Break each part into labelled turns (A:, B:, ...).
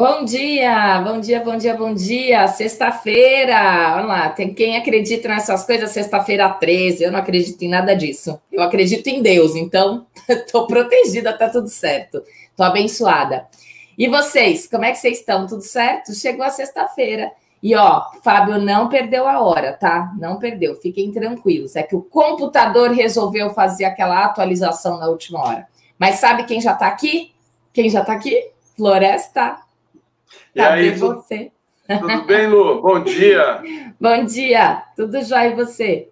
A: Bom dia, bom dia, bom dia, bom dia. Sexta-feira. Vamos lá, tem quem acredita nessas coisas, sexta-feira 13. Eu não acredito em nada disso. Eu acredito em Deus, então estou protegida, tá tudo certo. Estou abençoada. E vocês, como é que vocês estão? Tudo certo? Chegou a sexta-feira. E ó, Fábio não perdeu a hora, tá? Não perdeu, fiquem tranquilos. É que o computador resolveu fazer aquela atualização na última hora. Mas sabe quem já está aqui? Quem já está aqui? Floresta.
B: E Cadê aí, você? Tudo bem, Lu? Bom dia.
A: Bom dia. Tudo jóia e você?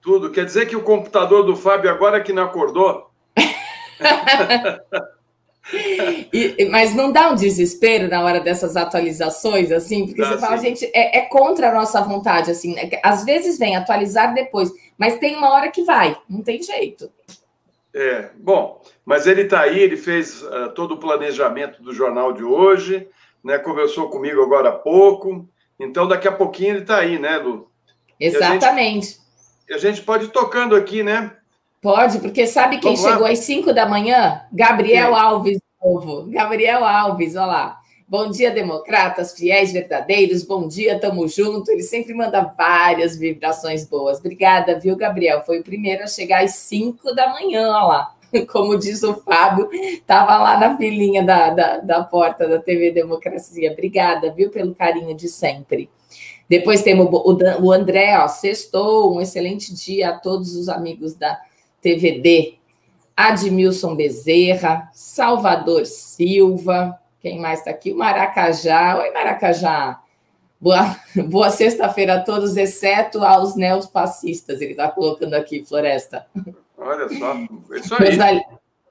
B: Tudo. Quer dizer que o computador do Fábio agora que não acordou?
A: e, mas não dá um desespero na hora dessas atualizações, assim, porque dá, você fala, sim. gente, é, é, contra a nossa vontade, assim, né? às vezes vem atualizar depois, mas tem uma hora que vai, não tem jeito.
B: É, bom, mas ele está aí, ele fez uh, todo o planejamento do jornal de hoje, né? Conversou comigo agora há pouco. Então, daqui a pouquinho ele está aí, né, Lu?
A: Exatamente.
B: E a, gente, a gente pode ir tocando aqui, né?
A: Pode, porque sabe quem Vamos chegou lá? às 5 da manhã? Gabriel Alves, novo. Gabriel Alves, olha lá. Bom dia, democratas, fiéis verdadeiros. Bom dia, tamo junto. Ele sempre manda várias vibrações boas. Obrigada, viu, Gabriel? Foi o primeiro a chegar às 5 da manhã, olha lá. como diz o Fábio, estava lá na filinha da, da, da, porta da TV Democracia. Obrigada, viu, pelo carinho de sempre. Depois temos o, André, ó, sextou, um excelente dia a todos os amigos da TVD. Admilson Bezerra, Salvador Silva, quem mais está aqui? O Maracajá. Oi, Maracajá. Boa, boa sexta-feira a todos, exceto aos neofascistas. Ele está colocando aqui, Floresta.
B: Olha só, é isso aí.
A: Rosali,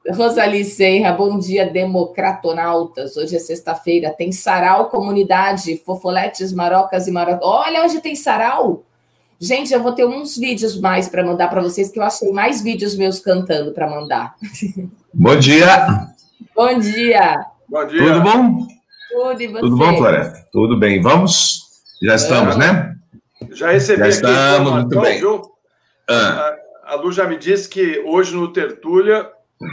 A: Rosali Serra, bom dia, democratonautas. Hoje é sexta-feira, tem sarau comunidade, fofoletes, marocas e marocas. Olha onde tem sarau! Gente, eu vou ter uns vídeos mais para mandar para vocês, que eu achei mais vídeos meus cantando para mandar.
C: Bom dia!
A: Bom dia!
C: Bom dia! Tudo bom?
A: Tudo, e você?
C: Tudo bom, Floresta? Tudo bem. Vamos? Já estamos, né?
B: Já recebi Já
C: estamos, muito bem. Viu?
B: Ah a Lu já me disse que hoje no Tertúlia,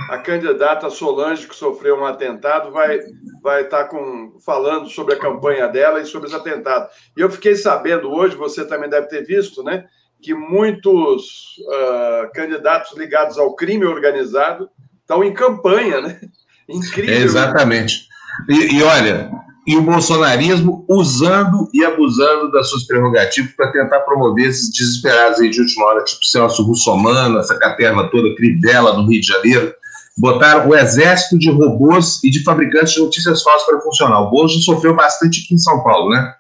B: a candidata Solange, que sofreu um atentado, vai vai estar tá com, falando sobre a campanha dela e sobre os atentados. E eu fiquei sabendo hoje, você também deve ter visto, né, que muitos uh, candidatos ligados ao crime organizado estão em campanha, né?
C: Incrível. É exatamente. E, e olha, e o bolsonarismo usando e abusando das suas prerrogativas para tentar promover esses desesperados aí de última hora, tipo Celso Russomano, essa caterva toda, Crivella, no Rio de Janeiro, botaram o exército de robôs e de fabricantes de notícias falsas para funcionar. O Bolso sofreu bastante aqui em São Paulo, né?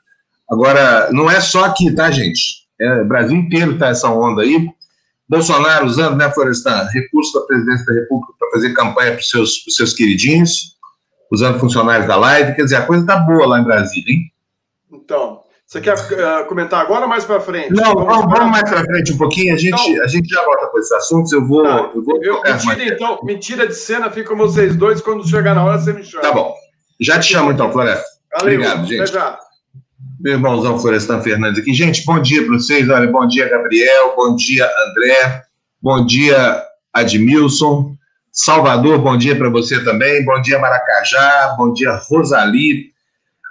C: Agora, não é só aqui, tá, gente? É, o Brasil inteiro está essa onda aí. Bolsonaro usando, né, Florestan, recurso da presidência da República para fazer campanha para os seus, seus queridinhos usando funcionários da live. Quer dizer, a coisa está boa lá em Brasília, hein?
B: Então, você quer uh, comentar agora ou mais para frente?
C: Não, vamos, vamos mais para frente um pouquinho. A gente, então, a gente já volta para esses assuntos. Eu vou. Tá. Eu vou
B: eu, mentira, então, mentira de cena, fica vocês dois. Quando chegar na hora, você me chama.
C: Tá bom. Já te chamo então, Floresta.
B: Valeu, Obrigado, gente. Até já.
C: Meu irmãozão Florestan Fernandes aqui. Gente, bom dia para vocês. Olha, bom dia, Gabriel. Bom dia, André. Bom dia, Admilson. Salvador, bom dia para você também. Bom dia, Maracajá. Bom dia, Rosali.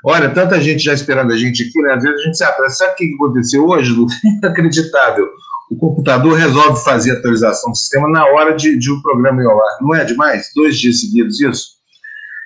C: Olha, tanta gente já esperando a gente aqui, né? Às vezes a gente se apressa. Sabe o que aconteceu hoje, Lu? Inacreditável. O computador resolve fazer atualização do sistema na hora de, de um programa ir ao ar. Não é demais? Dois dias seguidos isso?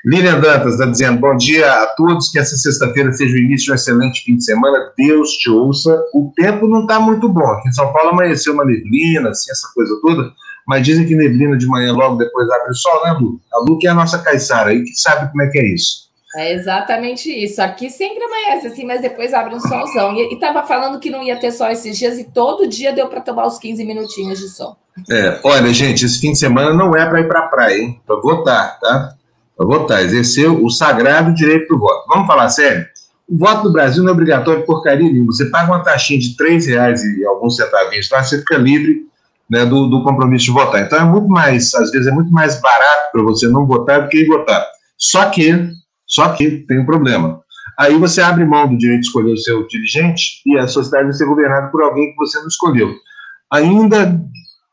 C: Lilian Dantas está dizendo: bom dia a todos, que essa sexta-feira seja o início de um excelente fim de semana. Deus te ouça. O tempo não está muito bom. Aqui em São Paulo amanheceu uma neblina, assim, essa coisa toda mas dizem que neblina de manhã logo depois abre o sol, né, Lu? A Lu que é a nossa caiçara aí, que sabe como é que é isso.
A: É exatamente isso. Aqui sempre amanhece assim, mas depois abre um solzão. E estava falando que não ia ter sol esses dias e todo dia deu para tomar os 15 minutinhos de sol.
C: É, olha, gente, esse fim de semana não é para ir para a praia, hein? Para votar, tá? Para votar, exercer o sagrado direito do voto. Vamos falar sério? O voto do Brasil não é obrigatório porcaria nenhuma. Você paga uma taxinha de R$ reais e alguns centavinhos lá, você fica livre né, do, do, compromisso de votar. Então é muito mais, às vezes é muito mais barato para você não votar do que ir votar. Só que, só que tem um problema. Aí você abre mão do direito de escolher o seu dirigente e a sociedade vai ser governada por alguém que você não escolheu. Ainda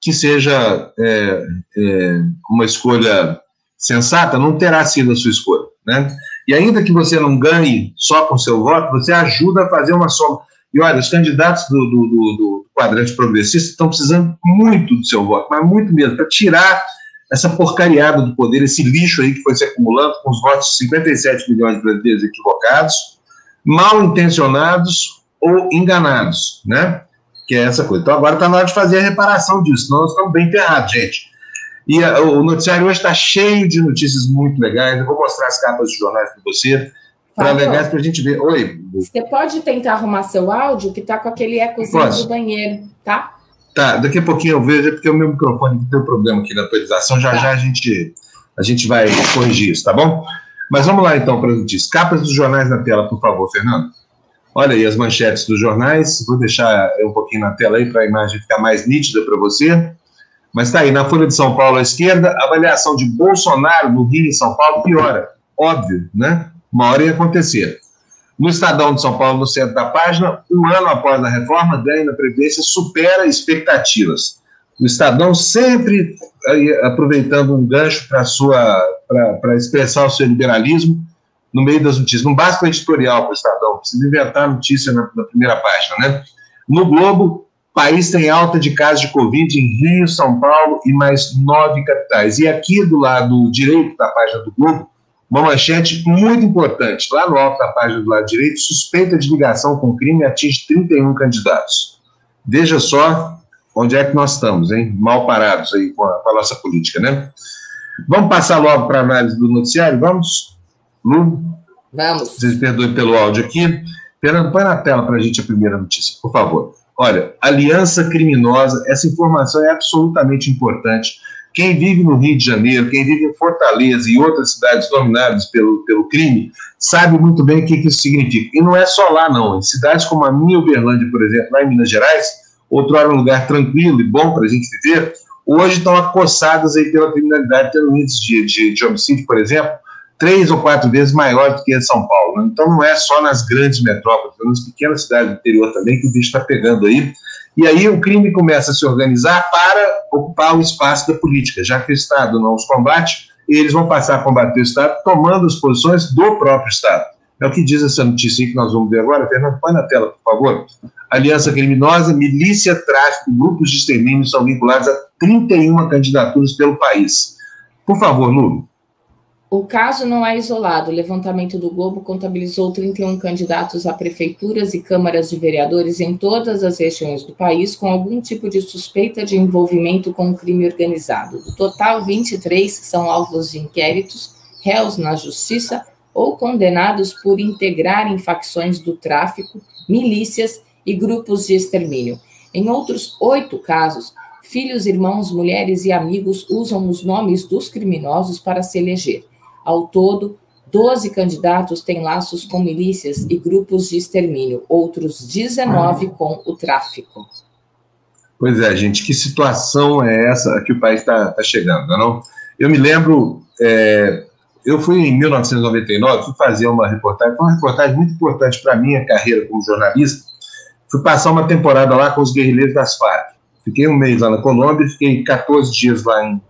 C: que seja é, é, uma escolha sensata, não terá sido a sua escolha. Né? E ainda que você não ganhe só com seu voto, você ajuda a fazer uma soma. E olha, os candidatos do, do, do, do quadrante progressista estão precisando muito do seu voto, mas muito mesmo, para tirar essa porcariada do poder, esse lixo aí que foi se acumulando com os votos de 57 milhões de brasileiros equivocados, mal intencionados ou enganados, né? Que é essa coisa. Então agora está na hora de fazer a reparação disso, senão nós estamos bem ferrados, gente. E a, o noticiário hoje está cheio de notícias muito legais. Eu vou mostrar as capas de jornais para você, para legais para a gente ver. Oi.
A: Você pode tentar arrumar seu áudio, que está com aquele ecozinho Posso? do banheiro, tá?
C: Tá, daqui a pouquinho eu vejo, é porque o meu microfone deu problema aqui na atualização, já tá. já a gente, a gente vai corrigir isso, tá bom? Mas vamos lá então para as notícias. Capas dos jornais na tela, por favor, Fernando. Olha aí as manchetes dos jornais, vou deixar um pouquinho na tela aí para a imagem ficar mais nítida para você. Mas está aí, na Folha de São Paulo à esquerda, avaliação de Bolsonaro no Rio e São Paulo piora. Óbvio, né? Uma hora ia acontecer. No Estadão de São Paulo, no centro da página, um ano após a reforma, ganho na Previdência supera expectativas. O Estadão sempre aproveitando um gancho para expressar o seu liberalismo no meio das notícias. Não basta o editorial para o Estadão, precisa inventar notícia na, na primeira página. Né? No Globo, país tem alta de casos de Covid em Rio, São Paulo e mais nove capitais. E aqui do lado direito da página do Globo, uma manchete muito importante. Lá no alto da página do lado direito, suspeita de ligação com crime atinge 31 candidatos. Veja só onde é que nós estamos, hein? Mal parados aí com a, com a nossa política, né? Vamos passar logo para a análise do noticiário? Vamos?
A: Lu? Vamos.
C: Vocês perdoem pelo áudio aqui. Fernando, põe na tela para a gente a primeira notícia, por favor. Olha, aliança criminosa, essa informação é absolutamente importante quem vive no Rio de Janeiro, quem vive em Fortaleza e outras cidades dominadas pelo, pelo crime, sabe muito bem o que, que isso significa. E não é só lá, não. Em cidades como a minha Uberlândia, por exemplo, lá em Minas Gerais, outrora um lugar tranquilo e bom para a gente viver, hoje estão acossadas aí pela criminalidade, tendo índice de, de, de homicídio, por exemplo, três ou quatro vezes maior do que em São Paulo. Então não é só nas grandes metrópoles, nas pequenas cidades do interior também que o bicho está pegando aí. E aí o crime começa a se organizar para ocupar o espaço da política. Já que o Estado não os combate, eles vão passar a combater o Estado tomando as posições do próprio Estado. É o que diz essa notícia que nós vamos ver agora. Fernando, põe na tela, por favor. Aliança criminosa, milícia, tráfico, grupos de extermínio são vinculados a 31 candidaturas pelo país. Por favor, Lula.
A: O caso não é isolado. O levantamento do Globo contabilizou 31 candidatos a prefeituras e câmaras de vereadores em todas as regiões do país com algum tipo de suspeita de envolvimento com o crime organizado. Do total, 23 são alvos de inquéritos, réus na justiça ou condenados por integrarem facções do tráfico, milícias e grupos de extermínio. Em outros oito casos, filhos, irmãos, mulheres e amigos usam os nomes dos criminosos para se eleger. Ao todo, 12 candidatos têm laços com milícias e grupos de extermínio, outros 19 com o tráfico.
C: Pois é, gente, que situação é essa que o país está tá chegando, não? Eu me lembro, é, eu fui em 1999, fui fazer uma reportagem, foi uma reportagem muito importante para a minha carreira como jornalista. Fui passar uma temporada lá com os guerrilheiros das Farc. Fiquei um mês lá na Colômbia, fiquei 14 dias lá em,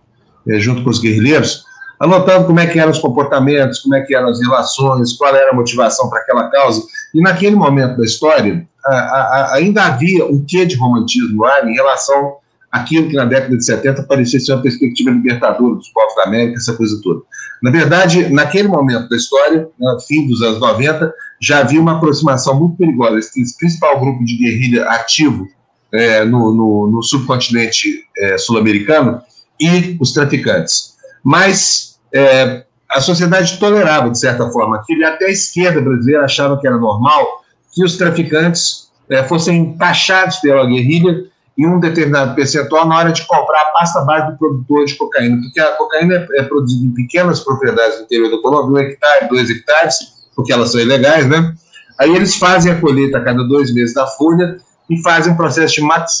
C: é, junto com os guerrilheiros anotando como é que eram os comportamentos, como é que eram as relações, qual era a motivação para aquela causa. E naquele momento da história, a, a, ainda havia um quê de romantismo lá em relação àquilo que na década de 70 parecia ser uma perspectiva libertadora dos povos da América, essa coisa toda. Na verdade, naquele momento da história, no fim dos anos 90, já havia uma aproximação muito perigosa. Esse principal grupo de guerrilha ativo é, no, no, no, subcontinente é, sul-americano e os traficantes. Mas é, a sociedade tolerava, de certa forma, aquilo, até a esquerda brasileira achava que era normal que os traficantes é, fossem taxados pela guerrilha em um determinado percentual na hora de comprar a pasta base do produtor de cocaína, porque a cocaína é, é produzida em pequenas propriedades do interior da Colômbia, um hectare, dois hectares, porque elas são ilegais, né? Aí eles fazem a colheita a cada dois meses da folha e fazem um processo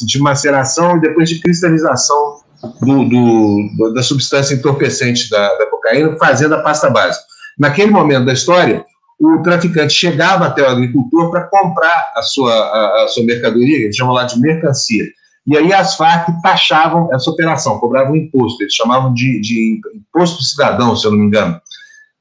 C: de maceração e depois de cristalização do, do, da substância entorpecente da, da cocaína, fazendo a pasta base. Naquele momento da história, o traficante chegava até o agricultor para comprar a sua, a, a, sua mercadoria, eles chamam lá de mercancia. E aí as Farc taxavam essa operação, cobravam imposto, eles chamavam de, de imposto cidadão, se eu não me engano.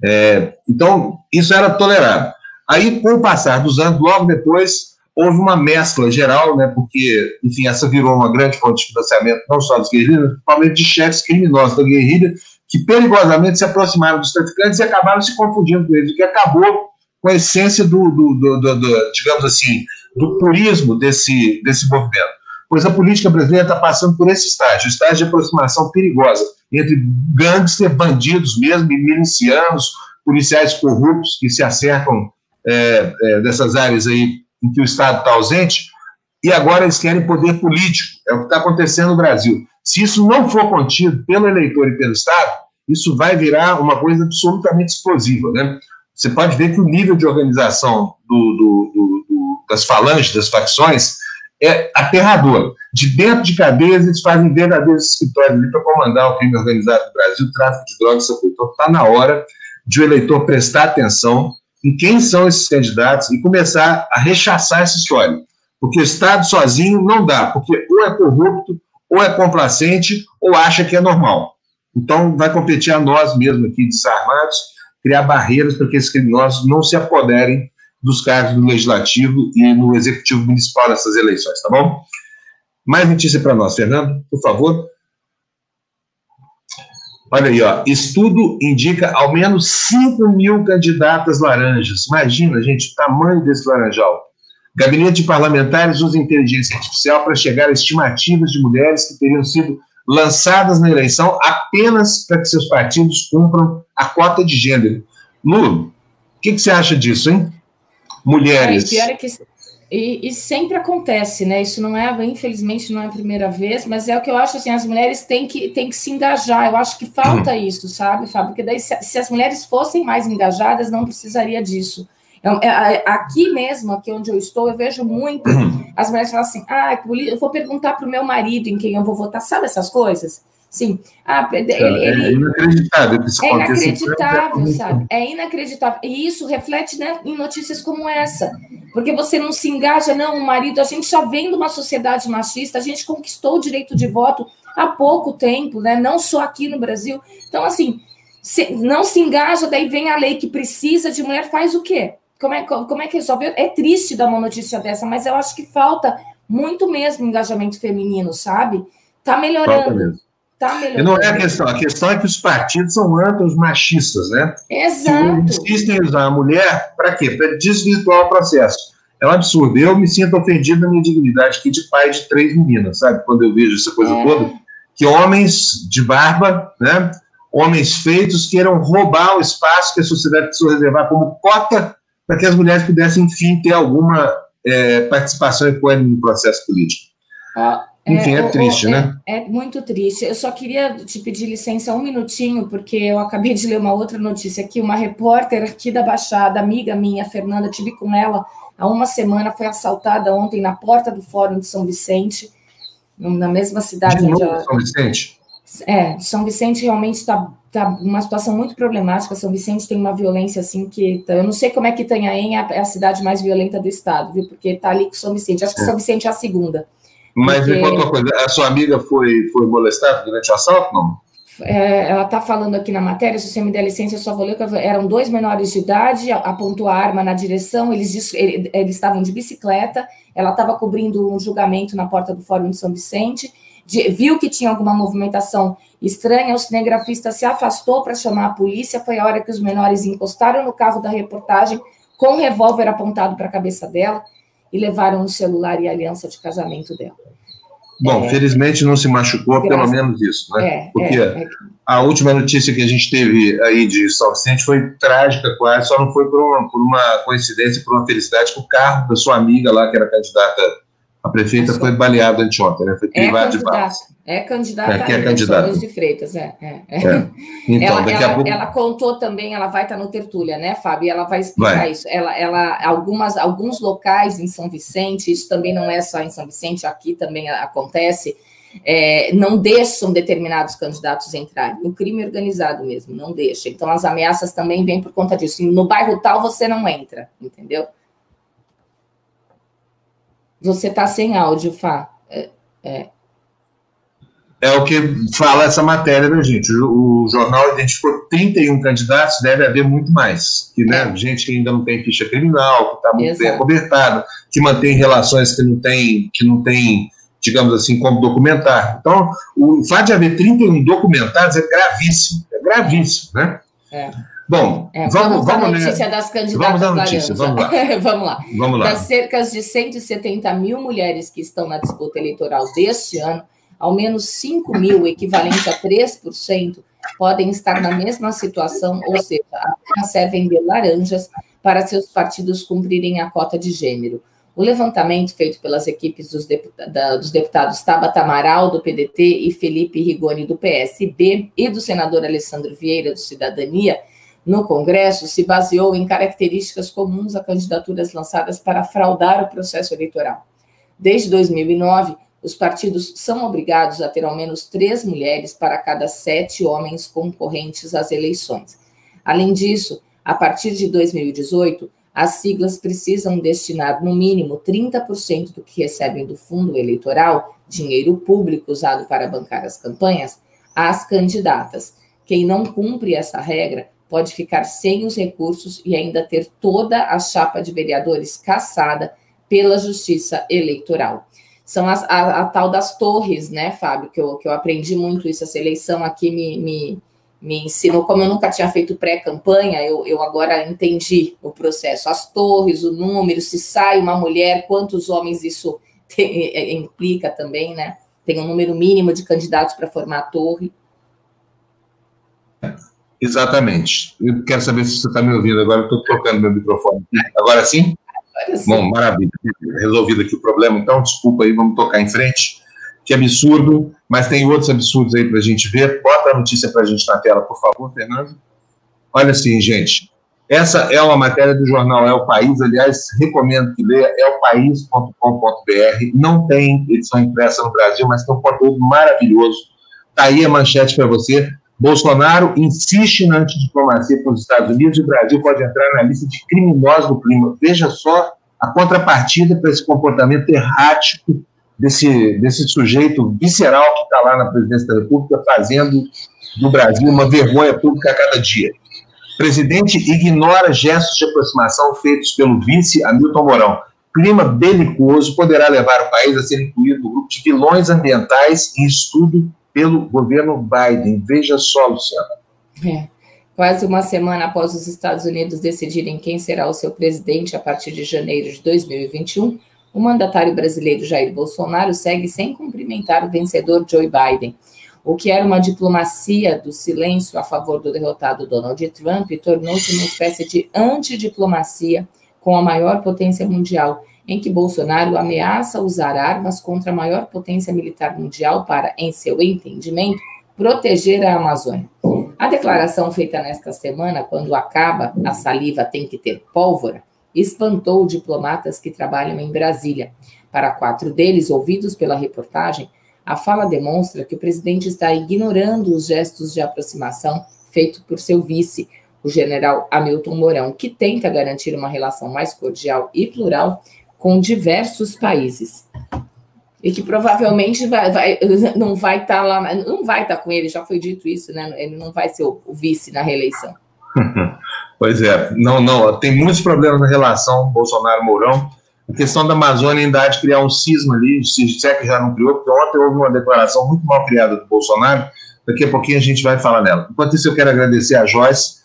C: É, então, isso era tolerado. Aí, com o passar dos anos, logo depois, houve uma mescla geral, né, porque, enfim, essa virou uma grande fonte de financiamento, não só dos guerrilhas, mas principalmente de chefes criminosos da guerrilha, que perigosamente se aproximaram dos traficantes e acabaram se confundindo com eles, o que acabou com a essência do, do, do, do digamos assim, do purismo desse, desse movimento. Pois a política brasileira está passando por esse estágio, estágio de aproximação perigosa entre gangsters, bandidos mesmo, e milicianos, policiais corruptos que se acercam é, é, dessas áreas aí em que o Estado está ausente, e agora eles querem poder político. É o que está acontecendo no Brasil. Se isso não for contido pelo eleitor e pelo Estado, isso vai virar uma coisa absolutamente explosiva. Né? Você pode ver que o nível de organização do, do, do, das falanges, das facções, é aterrador. De dentro de cadeias, eles fazem verdadeiros escritórios ali para comandar o crime organizado no Brasil, tráfico de drogas, Então, está na hora de o eleitor prestar atenção em quem são esses candidatos e começar a rechaçar essa história. Porque o Estado sozinho não dá, porque ou é corrupto, ou é complacente, ou acha que é normal. Então, vai competir a nós mesmos aqui, desarmados, criar barreiras para que esses criminosos não se apoderem dos cargos no Legislativo e no Executivo Municipal nessas eleições, tá bom? Mais notícia para nós, Fernando, por favor. Olha aí, ó. Estudo indica ao menos 5 mil candidatas laranjas. Imagina, gente, o tamanho desse laranjal. Gabinete de parlamentares usa inteligência artificial para chegar a estimativas de mulheres que teriam sido lançadas na eleição apenas para que seus partidos cumpram a cota de gênero. Lu, o que, que, você acha disso, hein? Mulheres.
A: É, pior é que e, e, sempre acontece, né? Isso não é, infelizmente, não é a primeira vez, mas é o que eu acho assim: as mulheres têm que, têm que se engajar. Eu acho que falta uhum. isso, sabe, Fábio? Porque daí, se, se, as mulheres fossem mais engajadas, não precisaria disso. Eu, é, aqui mesmo, aqui onde eu estou, eu vejo muito uhum. as mulheres falam assim: ah, eu vou perguntar para o meu marido em quem eu vou votar, sabe essas coisas? Sim. Ah, ele, é, ele,
C: é inacreditável.
A: É inacreditável, sabe? É inacreditável. E isso reflete né, em notícias como essa. Porque você não se engaja, não, o marido. A gente já vem de uma sociedade machista, a gente conquistou o direito de voto há pouco tempo, né? Não só aqui no Brasil. Então, assim, se, não se engaja, daí vem a lei que precisa de mulher, faz o quê? Como é, como é que resolve? É triste dar uma notícia dessa, mas eu acho que falta muito mesmo engajamento feminino, sabe? Tá melhorando.
C: Tá melhorando. Não é a questão, a questão é que os partidos são amplos machistas, né?
A: Exato.
C: insistem em usar a mulher para quê? Para desvirtuar o processo. É um absurdo. Eu me sinto ofendido na minha dignidade aqui de pai de três meninas, sabe? Quando eu vejo essa coisa é. toda, que homens de barba, né? Homens feitos queiram roubar o espaço que a sociedade precisou reservar como cota para que as mulheres pudessem, enfim, ter alguma é, participação equânime no processo político. Ah, enfim, é, é triste,
A: é,
C: né?
A: É, muito triste. Eu só queria te pedir licença um minutinho, porque eu acabei de ler uma outra notícia aqui. Uma repórter aqui da Baixada, amiga minha, Fernanda, tive com ela há uma semana, foi assaltada ontem na porta do Fórum de São Vicente, na mesma cidade.
C: De novo, ela... São Vicente?
A: É, São Vicente realmente está tá uma situação muito problemática. São Vicente tem uma violência assim que tá, eu não sei como é que Itanhaém é, é a cidade mais violenta do estado, viu? Porque está ali com São Vicente. Acho que é. São Vicente é a segunda.
C: Mas porque... me conta uma coisa, a sua amiga foi, foi molestada durante o assalto, não?
A: É, ela está falando aqui na matéria, se você me der licença, eu só vou ler que eram dois menores de idade, apontou a arma na direção, eles, eles estavam de bicicleta, ela estava cobrindo um julgamento na porta do Fórum de São Vicente, de, viu que tinha alguma movimentação estranha, o cinegrafista se afastou para chamar a polícia, foi a hora que os menores encostaram no carro da reportagem com um revólver apontado para a cabeça dela, e levaram o celular e a aliança de casamento dela.
C: Bom, é, felizmente não se machucou, pelo menos isso, né? É, Porque é, é, a última notícia que a gente teve aí de São Vicente foi trágica quase, só não foi por uma, por uma coincidência, por uma felicidade, que o carro da sua amiga lá, que era candidata a prefeita foi baleada anteontem, né? Foi é de balas.
A: É candidata
C: é, que é candidata.
A: de Freitas, é. é, é. é. Então, ela, ela, pouco... ela, contou também, ela vai estar no Tertúlia, né, Fábio? Ela vai explicar vai. isso. Ela, ela, algumas, alguns locais em São Vicente, isso também não é só em São Vicente, aqui também acontece, é, não deixam determinados candidatos entrarem. O crime organizado mesmo, não deixa. Então, as ameaças também vêm por conta disso. No bairro tal, você não entra, entendeu? Você está sem áudio, Fá. É, é.
C: O que fala essa matéria da gente. O, o, jornal identificou 31 candidatos, deve haver muito mais. Que, né, é. Gente que ainda não tem ficha criminal, que está muito Exato. bem acobertada, que mantém relações que não tem, que não tem, digamos assim, como documentar. Então, o fato de haver 31 documentados é gravíssimo, é gravíssimo, né?
A: É.
C: Bom, é, vamos, vamos,
A: vamos notícia né? das candidatas
C: vamos dar notícia, vamos lá.
A: vamos lá.
C: Vamos lá.
A: Das cerca de 170 mil mulheres que estão na disputa eleitoral deste ano, ao menos 5 mil, equivalente a 3%, podem estar na mesma situação, ou seja, apenas servem de laranjas para seus partidos cumprirem a cota de gênero. O levantamento feito pelas equipes dos, deputados, dos deputados Tabata Amaral, do PDT, e Felipe Rigoni, do PSB, e do senador Alessandro Vieira, do Cidadania, no Congresso se baseou em características comuns a candidaturas lançadas para fraudar o processo eleitoral. Desde 2009, os partidos são obrigados a ter ao menos três mulheres para cada sete homens concorrentes às eleições. Além disso, a partir de 2018, as siglas precisam destinar no mínimo 30% do que recebem do fundo eleitoral, dinheiro público usado para bancar as campanhas, às candidatas. Quem não cumpre essa regra pode ficar sem os recursos e ainda ter toda a chapa de vereadores caçada pela Justiça Eleitoral. São as, a, a, tal das torres, né, Fábio, que eu, que eu aprendi muito isso, essa eleição aqui me, me, me ensinou, como eu nunca tinha feito pré-campanha, eu, eu agora entendi o processo, as torres, o número, se sai uma mulher, quantos homens isso tem, é, implica também, né? Tem um número mínimo de candidatos para formar a torre.
C: Exatamente. Eu quero saber se você está me ouvindo agora. Estou trocando meu microfone. Agora sim? Bom, maravilha. Resolvido aqui o problema, então, desculpa aí, vamos tocar em frente. Que absurdo, mas tem outros absurdos aí para a gente ver. Bota a notícia para a gente na tela, por favor, Fernando. Olha assim, gente. Essa é uma matéria do jornal É o País, aliás, recomendo que leia, é o país.com.br. Não tem edição impressa no Brasil, mas tem um conteúdo maravilhoso. Está aí a manchete para você. Bolsonaro insiste na antidiplomacia com os Estados Unidos e o Brasil pode entrar na lista de criminosos do clima. Veja só a contrapartida para esse comportamento errático desse, desse sujeito visceral que está lá na presidência da República, fazendo do Brasil uma vergonha pública a cada dia. O presidente ignora gestos de aproximação feitos pelo vice Hamilton Mourão. Clima belicoso poderá levar o país a ser incluído no grupo de vilões ambientais em estudo pelo governo Biden. Veja só, Luciana.
A: É. Quase uma semana após os Estados Unidos decidirem quem será o seu presidente a partir de janeiro de 2021, o mandatário brasileiro Jair Bolsonaro segue sem cumprimentar o vencedor Joe Biden. O que era uma diplomacia do silêncio a favor do derrotado Donald Trump tornou-se uma espécie de antidiplomacia com a maior potência mundial em que Bolsonaro ameaça usar armas contra a maior potência militar mundial para, em seu entendimento, proteger a Amazônia. A declaração feita nesta semana, quando acaba a saliva tem que ter pólvora, espantou diplomatas que trabalham em Brasília. Para quatro deles, ouvidos pela reportagem, a fala demonstra que o presidente está ignorando os gestos de aproximação feitos por seu vice, o general Hamilton Mourão, que tenta garantir uma relação mais cordial e plural com diversos países. E que provavelmente vai, vai, não vai estar tá lá, não vai estar tá com ele, já foi dito isso, né? Ele não vai ser o, vice na reeleição.
C: Pois é, não, não, tem muitos problemas na relação Bolsonaro-Mourão. A questão da Amazônia ainda há de criar um cisma ali, se é que já não criou, porque ontem houve uma declaração muito mal criada do Bolsonaro, daqui a pouquinho a gente vai falar nela. Enquanto isso, eu quero agradecer a Joyce,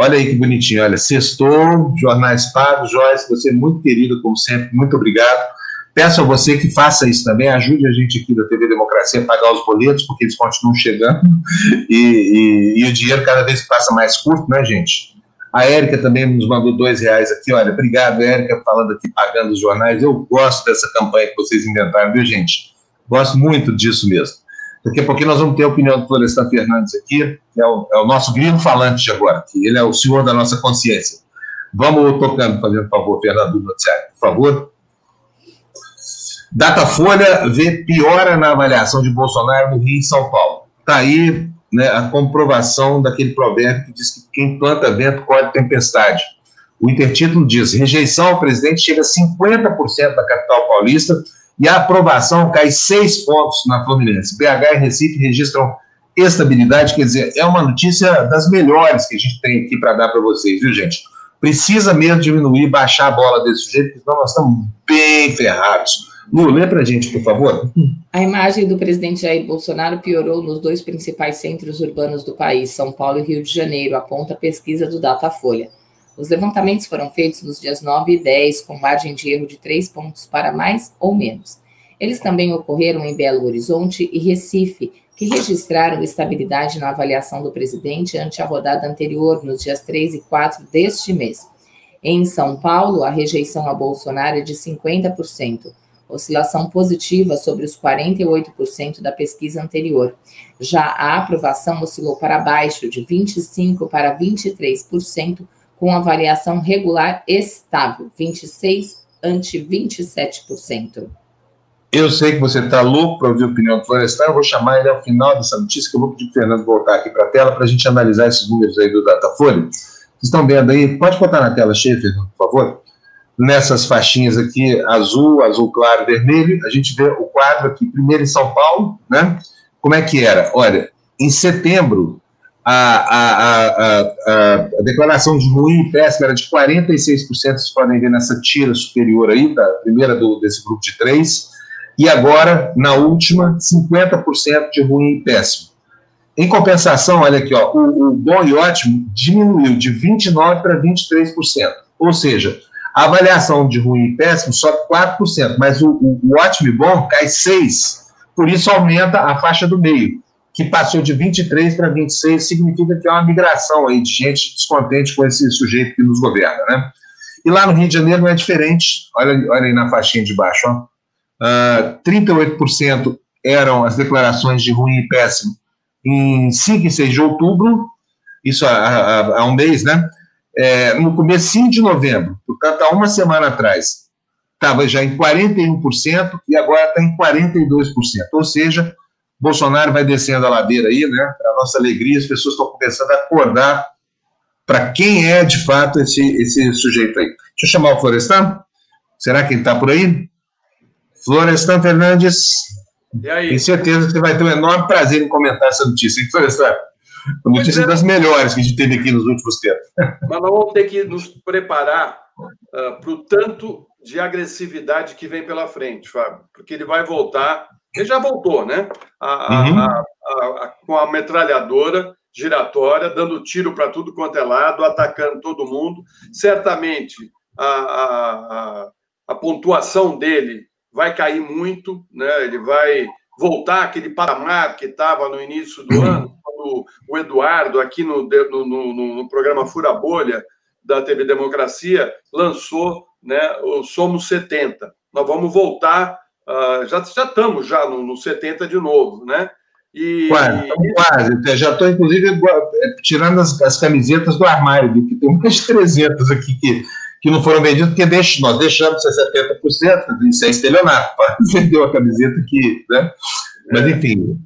C: Olha aí que bonitinho, olha, sextou, jornais pagos, Joyce, você é muito querido, como sempre, muito obrigado. Peço a você que faça isso também, ajude a gente aqui da TV Democracia a pagar os boletos, porque eles continuam chegando, e, e, e o dinheiro cada vez passa mais curto, né, gente? A Érica também nos mandou dois reais aqui, olha, obrigado, Érica, falando aqui, pagando os jornais. Eu gosto dessa campanha que vocês inventaram, viu, gente? Gosto muito disso mesmo. Daqui a pouquinho nós vamos ter a opinião do Florestan Fernandes aqui, que é o, é o nosso grilo falante de agora, que ele é o senhor da nossa consciência. Vamos tocando, fazendo favor, Fernando do por favor. Datafolha vê piora na avaliação de Bolsonaro no Rio e São Paulo. Está aí né, a comprovação daquele provérbio que diz que quem planta vento colhe tempestade. O intertítulo diz: rejeição ao presidente chega a 50% da capital paulista e a aprovação cai seis pontos na Fluminense. BH e Recife registram estabilidade, quer dizer, é uma notícia das melhores que a gente tem aqui para dar para vocês, viu, gente? Precisa mesmo diminuir, baixar a bola desse jeito, porque nós estamos bem ferrados. Lu, lê para a gente, por favor.
A: A imagem do presidente Jair Bolsonaro piorou nos dois principais centros urbanos do país, São Paulo e Rio de Janeiro, aponta a pesquisa do Datafolha. Os levantamentos foram feitos nos dias 9 e 10, com margem de erro de 3 pontos para mais ou menos. Eles também ocorreram em Belo Horizonte e Recife, que registraram estabilidade na avaliação do presidente ante a rodada anterior, nos dias 3 e 4 deste mês. Em São Paulo, a rejeição a Bolsonaro é de 50%, oscilação positiva sobre os 48% da pesquisa anterior. Já a aprovação oscilou para baixo, de 25% para 23%, com avaliação regular estável, 26% ante 27%.
C: Eu sei que você está louco para ouvir a opinião do Florestan, eu vou chamar ele ao final dessa notícia, que eu vou pedir para o Fernando voltar aqui para a tela para a gente analisar esses números aí do Datafolha. Vocês estão vendo aí? Pode botar na tela cheia, Fernando, por favor? Nessas faixinhas aqui, azul, azul claro, vermelho, a gente vê o quadro aqui, primeiro em São Paulo, né? Como é que era? Olha, em setembro, a, a, a, a, declaração de ruim e péssima era de 46%, vocês podem ver nessa tira superior aí, da primeira do, desse grupo de três, e agora, na última, 50% de ruim e péssimo. Em compensação, olha aqui, ó, o, o bom e ótimo diminuiu de 29% para 23%. Ou seja, a avaliação de ruim e péssimo sobe 4%, mas o, o, o ótimo e bom cai 6%. Por isso aumenta a faixa do meio, que passou de 23 para 26, significa que é uma migração aí de gente descontente com esse sujeito que nos governa, né? E lá no Rio de Janeiro não é diferente. Olha, olha aí na faixinha de baixo, ó uh, ah, 38% eram as declarações de ruim e péssimo em 5 e 6 de outubro, isso há, há, há um mês, né? É, no começo de novembro, portanto, há uma semana atrás, estava já em 41% e agora está em 42%. Ou seja, Bolsonaro vai descendo a ladeira aí, né? Para nossa alegria, as pessoas estão começando a acordar para quem é de fato esse, esse sujeito aí. Deixa eu chamar o Florestan. Será que ele está por aí? Florestan Fernandes, tenho certeza que você vai ter um enorme prazer em comentar essa notícia. Hein, Florestan? Uma notícia é. das melhores que a gente teve aqui nos últimos tempos.
B: Mas nós vamos ter que nos preparar uh, para o tanto de agressividade que vem pela frente, Fábio, porque ele vai voltar, ele já voltou, né? A, uhum. a, a, com a metralhadora giratória, dando tiro para tudo quanto é lado, atacando todo mundo. Certamente a, a pontuação dele vai cair muito, né? ele vai voltar aquele patamar que estava no início do ano, quando o Eduardo, aqui no, no, no, no programa Fura Bolha da TV Democracia, lançou né, o Somos 70. Nós vamos voltar, uh, já, já estamos já no, no 70 de novo, né?
C: E, quase, quase. Já estou, inclusive, é, tirando as, as, camisetas do armário, que tem umas 300 aqui que que não foram vendidos, porque deix, nós deixamos 70%, isso é estelionato, vendeu a camiseta que. Né? Mas, é. enfim,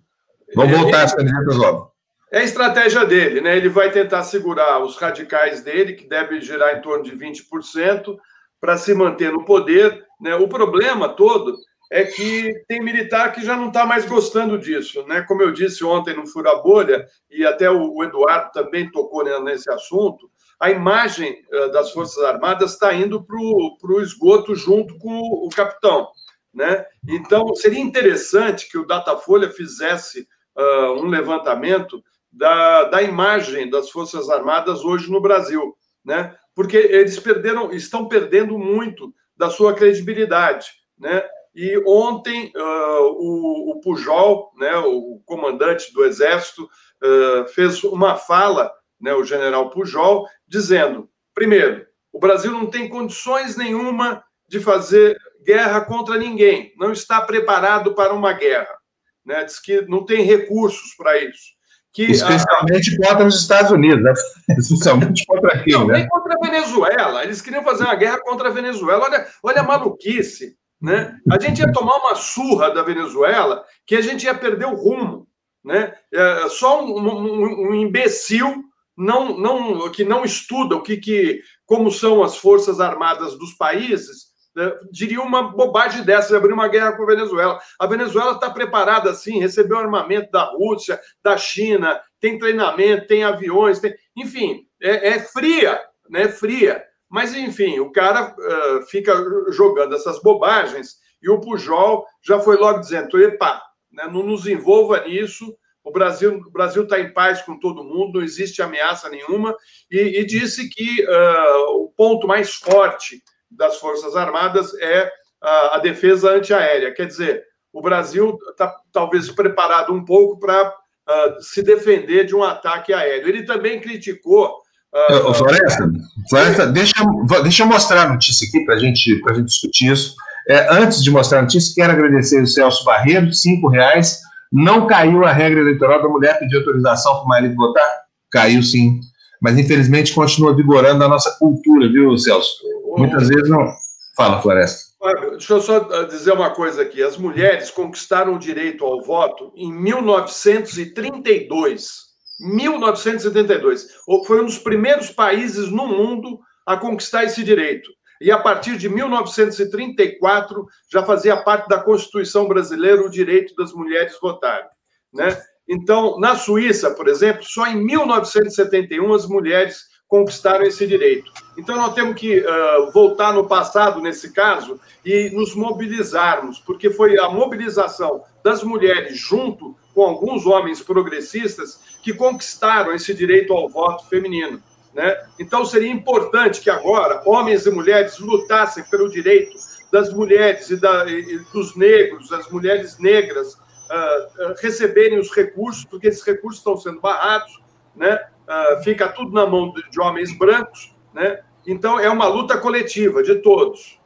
C: vamos voltar às camisetas logo.
B: É a estratégia dele, né? Ele vai tentar segurar os radicais dele, que devem girar em torno de 20%, para se manter no poder. Né? O problema todo é que tem militar que já não está mais gostando disso. Né? Como eu disse ontem no Fura Bolha, e até o Eduardo também tocou nesse assunto, a imagem uh, das Forças Armadas está indo para o esgoto junto com o, o capitão. Né? Então, seria interessante que o Datafolha fizesse uh, um levantamento da, da imagem das Forças Armadas hoje no Brasil, né? porque eles perderam, estão perdendo muito da sua credibilidade. Né? E ontem uh, o, o, Pujol, né, o comandante do Exército, uh, fez uma fala né, o general Pujol, dizendo: primeiro, o Brasil não tem condições nenhuma de fazer guerra contra ninguém, não está preparado para uma guerra. Né? Diz que não tem recursos para isso. Que,
C: Especialmente a... contra os Estados Unidos, né? Especialmente contra quem, não,
B: né? Nem contra a Venezuela. Eles queriam fazer uma guerra contra a Venezuela. Olha, olha a maluquice. Né? A gente ia tomar uma surra da Venezuela que a gente ia perder o rumo. Né? É, só um, um, um imbecil não, não, que não estuda o que, que, como são as forças armadas dos países, né, diriam uma bobagem dessa, abrir uma guerra com a Venezuela. A Venezuela está preparada assim, recebeu armamento da Rússia, da China, tem treinamento, tem aviões, tem... enfim, é, é fria, né? Fria. Mas, enfim, o cara uh, fica jogando essas bobagens e o Pujol já foi logo dizendo: epa, né, não nos envolva nisso. O Brasil o Brasil está em paz com todo mundo, não existe ameaça nenhuma, e, e disse que uh, o ponto mais forte das Forças Armadas é a, a defesa antiaérea. Quer dizer, o Brasil está talvez preparado um pouco para uh, se defender de um ataque aéreo. Ele também criticou.
C: Uh, Floresta, Floresta deixa, deixa eu mostrar a notícia aqui para gente, a gente discutir isso. É, antes de mostrar a notícia, quero agradecer o Celso Barreiro, cinco reais. Não caiu a regra eleitoral da mulher pedir autorização para o marido votar? Caiu sim. Mas infelizmente continua vigorando a nossa cultura, viu, Celso? Muitas vezes não. Fala, Floresta.
B: Deixa eu só ah, dizer uma coisa aqui. As mulheres conquistaram o direito ao voto em 1932. 1972. Foi um dos primeiros países no mundo a conquistar esse direito. E a partir de 1934 já fazia parte da Constituição brasileira o direito das mulheres votarem, né? Então, na Suíça, por exemplo, só em 1971 as mulheres conquistaram esse direito. Então, nós temos que uh, voltar no passado, nesse caso, e nos mobilizarmos, porque foi a mobilização das mulheres, junto com alguns homens progressistas, que conquistaram esse direito ao voto feminino. Né? Então, seria importante que agora homens e mulheres lutassem pelo direito das mulheres e, da, e dos negros, das mulheres negras, uh, receberem os recursos, porque esses recursos estão sendo barrados, né? uh, fica tudo na mão de, de homens brancos, né? Então é uma luta coletiva de todos.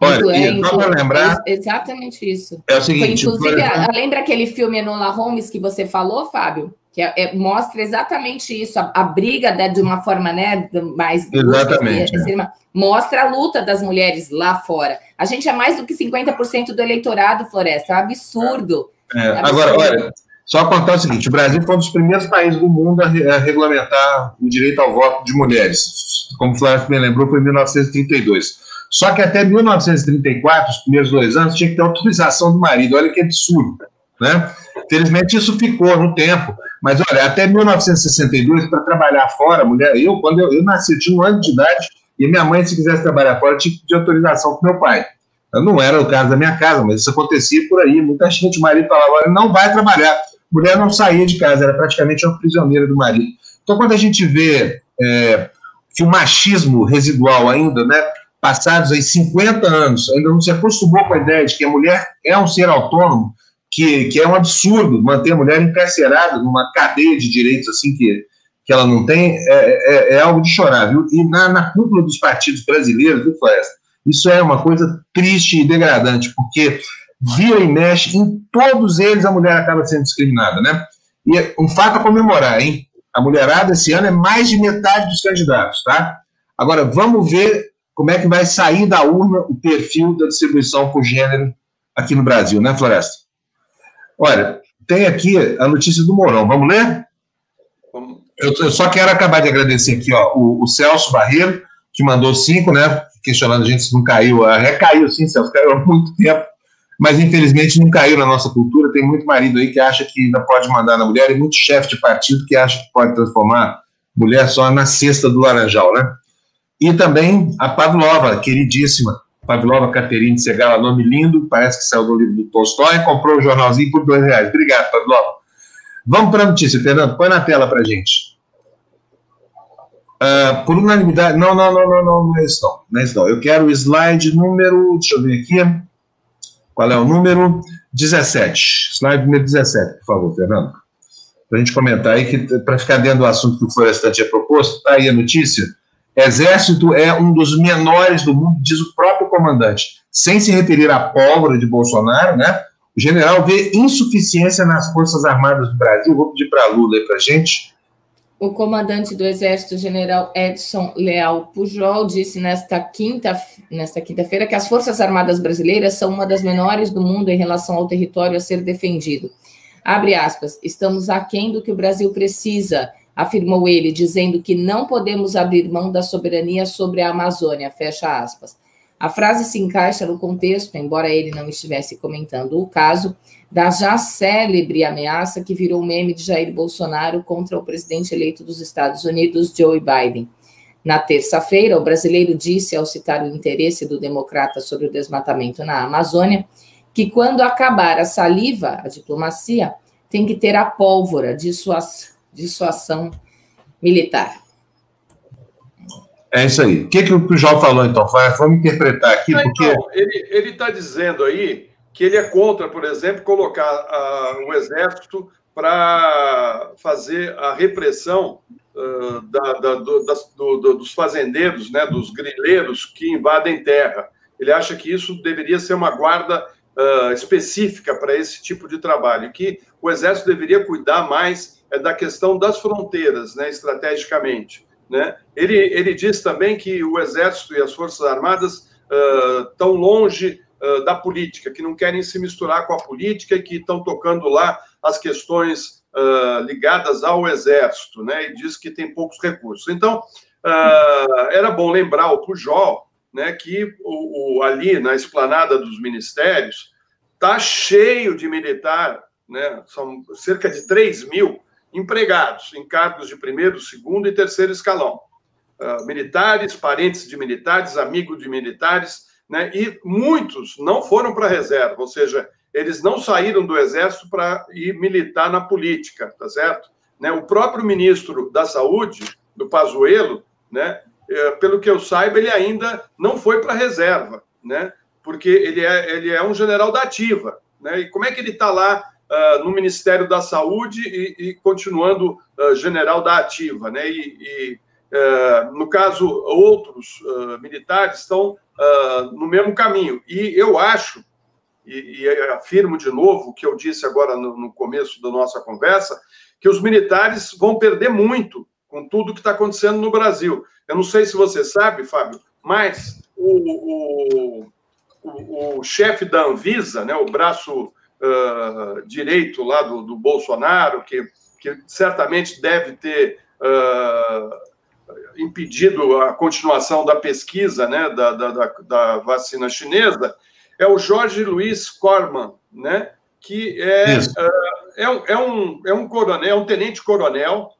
A: Olha, é, só para lembrar. Exatamente isso. É o seguinte. Foi, inclusive, exemplo... lembra aquele filme Enola Holmes que você falou, Fábio? Que é, é, mostra exatamente isso, a, a briga né, de uma forma né, mais.
C: Exatamente.
A: Assim, é. Mostra a luta das mulheres lá fora. A gente é mais do que 50% do eleitorado, Floresta. É um absurdo.
C: É. É absurdo. Agora, olha, só contar o seguinte: o Brasil foi um dos primeiros países do mundo a, a regulamentar o direito ao voto de mulheres. Como o Flávio me lembrou, foi em 1932. Só que até 1934, os primeiros dois anos, tinha que ter autorização do marido. Olha que absurdo. Né? Felizmente isso ficou no tempo. Mas olha, até 1962, para trabalhar fora, mulher, eu, quando eu, eu nasci, eu tinha um ano de idade, e minha mãe, se quisesse trabalhar fora, tinha que pedir autorização para meu pai. Não era o caso da minha casa, mas isso acontecia por aí. Muita gente, o marido falava, não vai trabalhar mulher não saía de casa, era praticamente uma prisioneira do marido. Então, quando a gente vê é, que o machismo residual ainda, né, passados aí 50 anos, ainda não se acostumou com a ideia de que a mulher é um ser autônomo, que, que é um absurdo manter a mulher encarcerada numa cadeia de direitos assim que, que ela não tem, é, é, é algo de chorar, viu? E na, na cúpula dos partidos brasileiros, viu, Floresta? Isso é uma coisa triste e degradante, porque vira e mexe, em todos eles a mulher acaba sendo discriminada, né? E é um fato a comemorar, hein? A mulherada esse ano é mais de metade dos candidatos, tá? Agora, vamos ver como é que vai sair da urna o perfil da distribuição por gênero aqui no Brasil, né, Floresta? Olha, tem aqui a notícia do Mourão. Vamos ler? Eu, eu só quero acabar de agradecer aqui, ó, o, o Celso Barreiro, que mandou cinco, né? Questionando a gente se não caiu. Recaiu sim, Celso, caiu há muito tempo mas infelizmente não caiu na nossa cultura. Tem muito marido aí que acha que ainda pode mandar na mulher e muito chefe de partido que acha que pode transformar mulher só na cesta do laranjal, né? E também a Pavlova, queridíssima, Pavlova Caterine Segala, nome lindo, parece que saiu do livro do Tolstói, comprou o um jornalzinho por dois reais. Obrigado, Pavlova. Vamos para a notícia, Fernando, põe na tela para gente. Uh, por unanimidade, não, não, não, não, não, não é isso não, não é isso não. Eu quero o slide número, deixa eu ver aqui, qual é o número? 17. Slide número 17, por favor, Fernando. Para a gente comentar aí, para ficar dentro do assunto que o Florestan tinha proposto, está aí a notícia. Exército é um dos menores do mundo, diz o próprio comandante. Sem se referir à pólvora de Bolsonaro, né? O general vê insuficiência nas Forças Armadas do Brasil. Vou pedir para a Lula aí para gente
A: o comandante do Exército, general Edson Leal Pujol, disse nesta quinta nesta quinta-feira que as Forças Armadas brasileiras são uma das menores do mundo em relação ao território a ser defendido. Abre aspas, estamos aquém do que o Brasil precisa, afirmou ele, dizendo que não podemos abrir mão da soberania sobre a Amazônia, fecha aspas. A frase se encaixa no contexto, embora ele não estivesse comentando o caso, da já célebre ameaça que virou meme de Jair Bolsonaro contra o presidente eleito dos Estados Unidos, Joe Biden. Na terça-feira, o brasileiro disse, ao citar o interesse do democrata sobre o desmatamento na Amazônia, que quando acabar a saliva, a diplomacia, tem que ter a pólvora de sua, de sua ação militar.
C: É isso aí. O que, que o João falou, então? Vamos interpretar aqui, porque... Então,
B: ele está dizendo aí que ele é contra, por exemplo, colocar uh, o exército para fazer a repressão uh, da, da, do, das, do, do, dos fazendeiros, né, dos grileiros que invadem terra. Ele acha que isso deveria ser uma guarda uh, específica para esse tipo de trabalho, que o exército deveria cuidar mais da questão das fronteiras, né, estrategicamente. Né? Ele, ele diz também que o Exército e as Forças Armadas uh, estão longe uh, da política, que não querem se misturar com a política e que estão tocando lá as questões uh, ligadas ao Exército, né? e diz que tem poucos recursos. Então, era bom lembrar o Pujol né, que o, o, ali na esplanada dos ministérios está cheio de militar, né? são cerca de 3 mil empregados em cargos de primeiro, segundo e terceiro escalão. Uh, militares, parentes de militares, amigos de militares, né? e muitos não foram para a reserva, ou seja, eles não saíram do exército para ir militar na política, tá certo? Né? O próprio ministro da Saúde, do Pazuello, né? Eh, pelo que eu saiba, ele ainda não foi para a reserva, né? porque ele é, ele é um general da ativa. Né? E como é que ele está lá uh, no Ministério da Saúde e, e continuando uh, general da ativa, né? E, e uh, no caso, outros militares estão no mesmo caminho. E eu acho, e, e, afirmo de novo o que eu disse agora no, no começo da nossa conversa, que os militares vão perder muito com tudo que está acontecendo no Brasil. Eu não sei se você sabe, Fábio, mas o, o, o, o chefe da Anvisa, né, o braço uh, direito lá do, do, Bolsonaro, que, que certamente deve ter uh, impedido a continuação da pesquisa né, da, da, da, vacina chinesa, é o Jorge Luiz Corman, né, que é, uh, é, um, é, um, é um coronel, é um tenente-coronel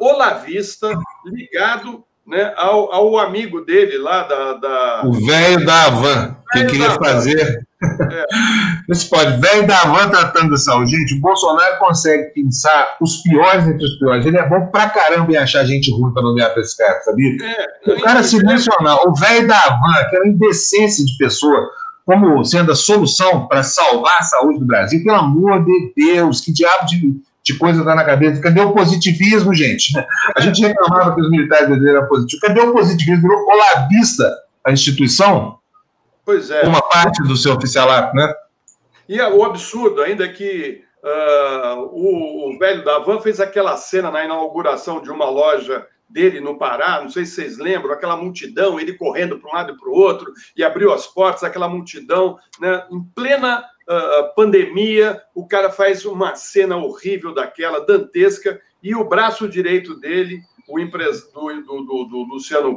B: olavista ligado né, ao, ao, amigo dele lá da. da...
C: O velho da Havan, que queria fazer. É. Você pode, velho da Havan tratando saúde. Gente, o Bolsonaro consegue pensar os piores entre os piores. Ele é bom pra caramba em achar gente ruim pra nomear pra esse cara, sabia? É, o cara se mencionar, o velho da Havan, aquela indecência de pessoa, como sendo a solução para salvar a saúde do Brasil, pelo amor de Deus, que diabo de de coisa tá na cabeça. Cadê o positivismo, gente? A gente reclamava que os militares eram positivos. Cadê o positivismo? Virou olavista a instituição?
B: Pois é.
C: Uma parte do seu oficialato, né?
B: E o absurdo ainda é que uh, o, o, velho da Van fez aquela cena na inauguração de uma loja dele no Pará, não sei se vocês lembram, aquela multidão, ele correndo para um lado e para o outro, e abriu as portas, aquela multidão, né, em plena uh, pandemia, o cara faz uma cena horrível daquela, dantesca, e o braço direito dele, o empres... do, do, do, do Luciano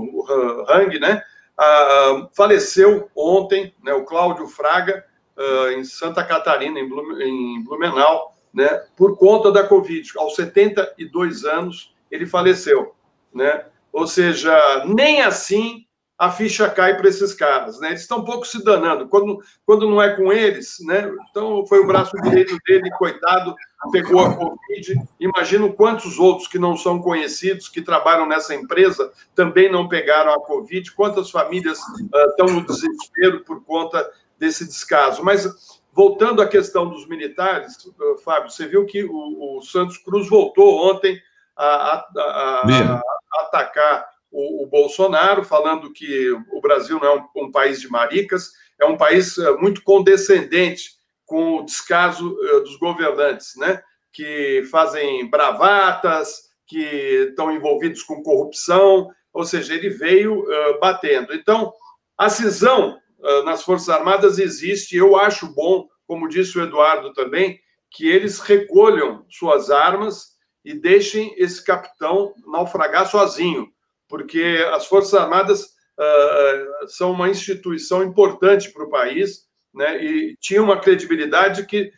B: Hang, né, uh, faleceu ontem, né, o Cláudio Fraga, uh, em Santa Catarina, em Blumenau, né, por conta da Covid. Aos 72 anos, ele faleceu. Né? Ou seja, nem assim a ficha cai para esses caras, né? Eles estão um pouco se danando. Quando, quando não é com eles, né? Então foi o braço direito dele, coitado, pegou a Covid. Imagino quantos outros que não são conhecidos, que trabalham nessa empresa, também não pegaram a Covid. Quantas famílias uh, estão no desespero por conta desse descaso. Mas voltando à questão dos militares, uh, Fábio, você viu que o, o Santos Cruz voltou ontem a, a, a, a atacar o, o, Bolsonaro, falando que o Brasil não é um, um, país de maricas, é um país eh, muito condescendente com o descaso uh, dos governantes, né? que fazem bravatas, que estão envolvidos com corrupção, ou seja, ele veio uh, batendo. Então, a cisão uh, nas Forças Armadas existe, eu acho bom, como disse o Eduardo também, que eles recolham suas armas e deixem esse capitão naufragar sozinho, porque as Forças Armadas uh, são uma instituição importante para o país, né? E tinha uma credibilidade que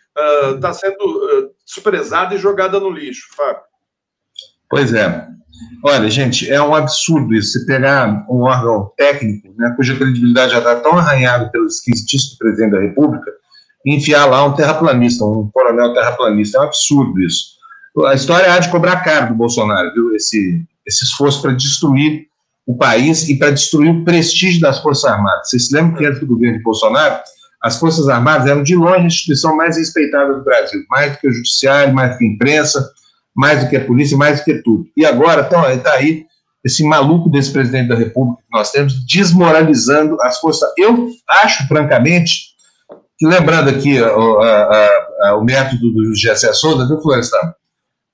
B: está uh, sendo uh, desprezada e jogada no lixo, Fábio.
C: Pois é. Olha, gente, é um absurdo isso. Você pegar um órgão técnico, né, cuja credibilidade já está tão arranhada pelos esquisitíssimos do presidente da República, enfiar lá um terraplanista, um coronel terraplanista. É um absurdo isso. A história há de cobrar caro do Bolsonaro, viu? Esse, esse esforço para destruir o país e para destruir o prestígio das Forças Armadas. Vocês se lembram que antes do governo de Bolsonaro, as Forças Armadas eram de longe a instituição mais respeitada do Brasil, mais do que o judiciário, mais do que a imprensa, mais do que a polícia, mais do que tudo. E agora está tá aí esse maluco desse presidente da República que nós temos desmoralizando as forças. Eu acho, francamente, que lembrando aqui a, a, o método do Gessé Souza, viu, Florestan?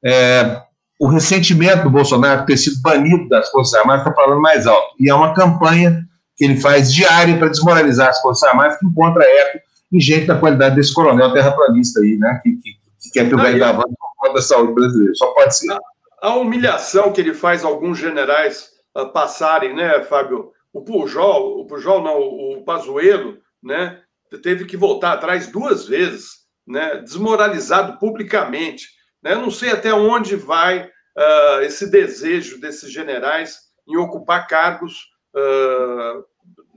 C: É, o ressentimento do Bolsonaro ter sido banido das Forças Armadas está falando mais alto. E é uma campanha que ele faz diária para desmoralizar as Forças Armadas, que encontra eco em gente da qualidade desse coronel terraplanista aí, né? Que, que, que quer que o velho da saúde brasileira. Só pode ser. A,
B: a, humilhação que ele faz alguns generais uh, passarem, né, Fábio? O Pujol, o Pujol não, o Pazuello, né? Teve que voltar atrás duas vezes, né? Desmoralizado publicamente? Eu não sei até onde vai uh, esse desejo desses generais em ocupar cargos uh,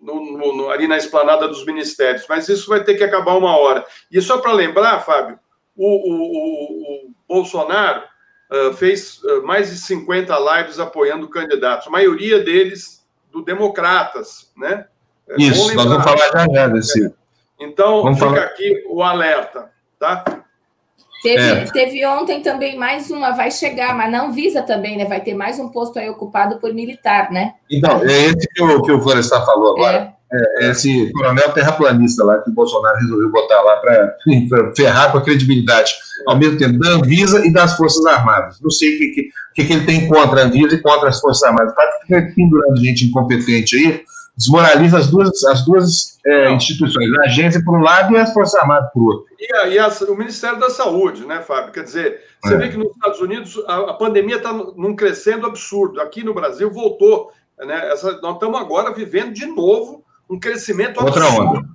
B: no, no, no, ali na esplanada dos ministérios, mas isso vai ter que acabar uma hora. E só para lembrar, Fábio, o, o, o Bolsonaro uh, fez mais de 50 lives apoiando candidatos, a maioria deles do Democratas, né?
C: É isso, nós vamos falar já já desse.
B: Então, vamos fica falar... aqui o alerta, tá?
A: Teve, é. teve ontem também mais uma, vai chegar, mas não visa também, né? Vai ter mais um posto aí ocupado por militar, né?
C: Então, é esse que o, que o Florestar falou agora. É. é. esse coronel terraplanista lá que o Bolsonaro resolveu botar lá para ferrar com a credibilidade, ao mesmo tempo da Anvisa e das Forças Armadas. Não sei o que, que, que ele tem contra a Anvisa e contra as Forças Armadas. Está pendurando gente incompetente aí, desmoraliza as duas, as duas é, instituições, a agência por um lado e as Forças Armadas por outro.
B: E, a, e a, o Ministério da Saúde, né, Fábio? Quer dizer, você é. vê que nos Estados Unidos a, a pandemia está num crescendo absurdo. Aqui no Brasil voltou. Né? Essa, nós estamos agora vivendo de novo um crescimento
C: absurdo. Outra onda.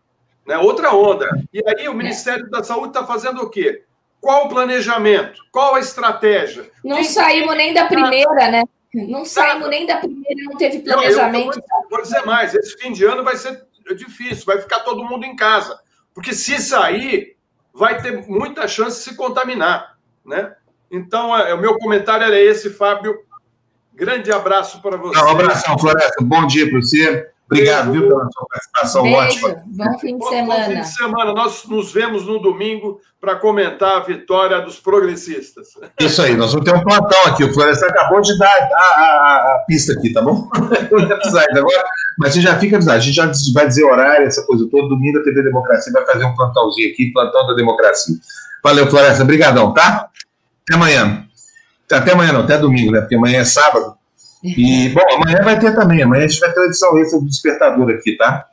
B: Né? Outra onda. E aí o Ministério da Saúde está fazendo o quê? Qual o planejamento? Qual a estratégia?
A: Não Quem saímos nem da primeira, né? Não saímos nem da primeira, não teve planejamento. Eu, eu
B: vou, vou, dizer mais: esse fim de ano vai ser difícil, vai ficar todo mundo em casa. Porque se sair, vai ter muita chance de se contaminar. Né? Então, é, o meu comentário era esse, Fábio. Grande abraço para você.
C: Um abração, Floresta. Bom dia para você. Obrigado, viu, pela sua participação
A: Beijo. ótima. Bom fim de semana. Bom fim de
B: semana. Nós nos vemos no domingo para comentar a vitória dos progressistas.
C: Isso aí, nós vamos ter um plantão aqui. O Floresta acabou de dar a, a, a pista aqui, tá bom? agora, mas você já fica avisado. A gente já vai dizer horário, essa coisa toda. Domingo a TV Democracia vai fazer um plantãozinho aqui, plantão da democracia. Valeu, Floresta. Obrigadão, tá? Até amanhã. Até amanhã não, até domingo, né? Porque amanhã é sábado. E, bom, amanhã vai ter também, amanhã a gente vai ter uma edição extra do Despertador aqui, tá?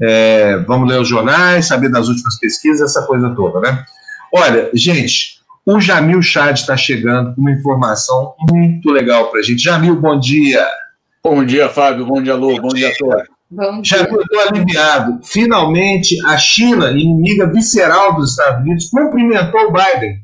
C: É, vamos ler os jornais, saber das últimas pesquisas, essa coisa toda, né? Olha, gente, o Jamil Chad está chegando com uma informação muito legal para a gente. Jamil, bom dia.
D: Bom dia, Fábio. Bom dia, Lu. Bom, bom dia a todos.
C: Bom dia. Jamil, estou aliviado. Finalmente, a China, inimiga visceral dos Estados Unidos, cumprimentou o Biden.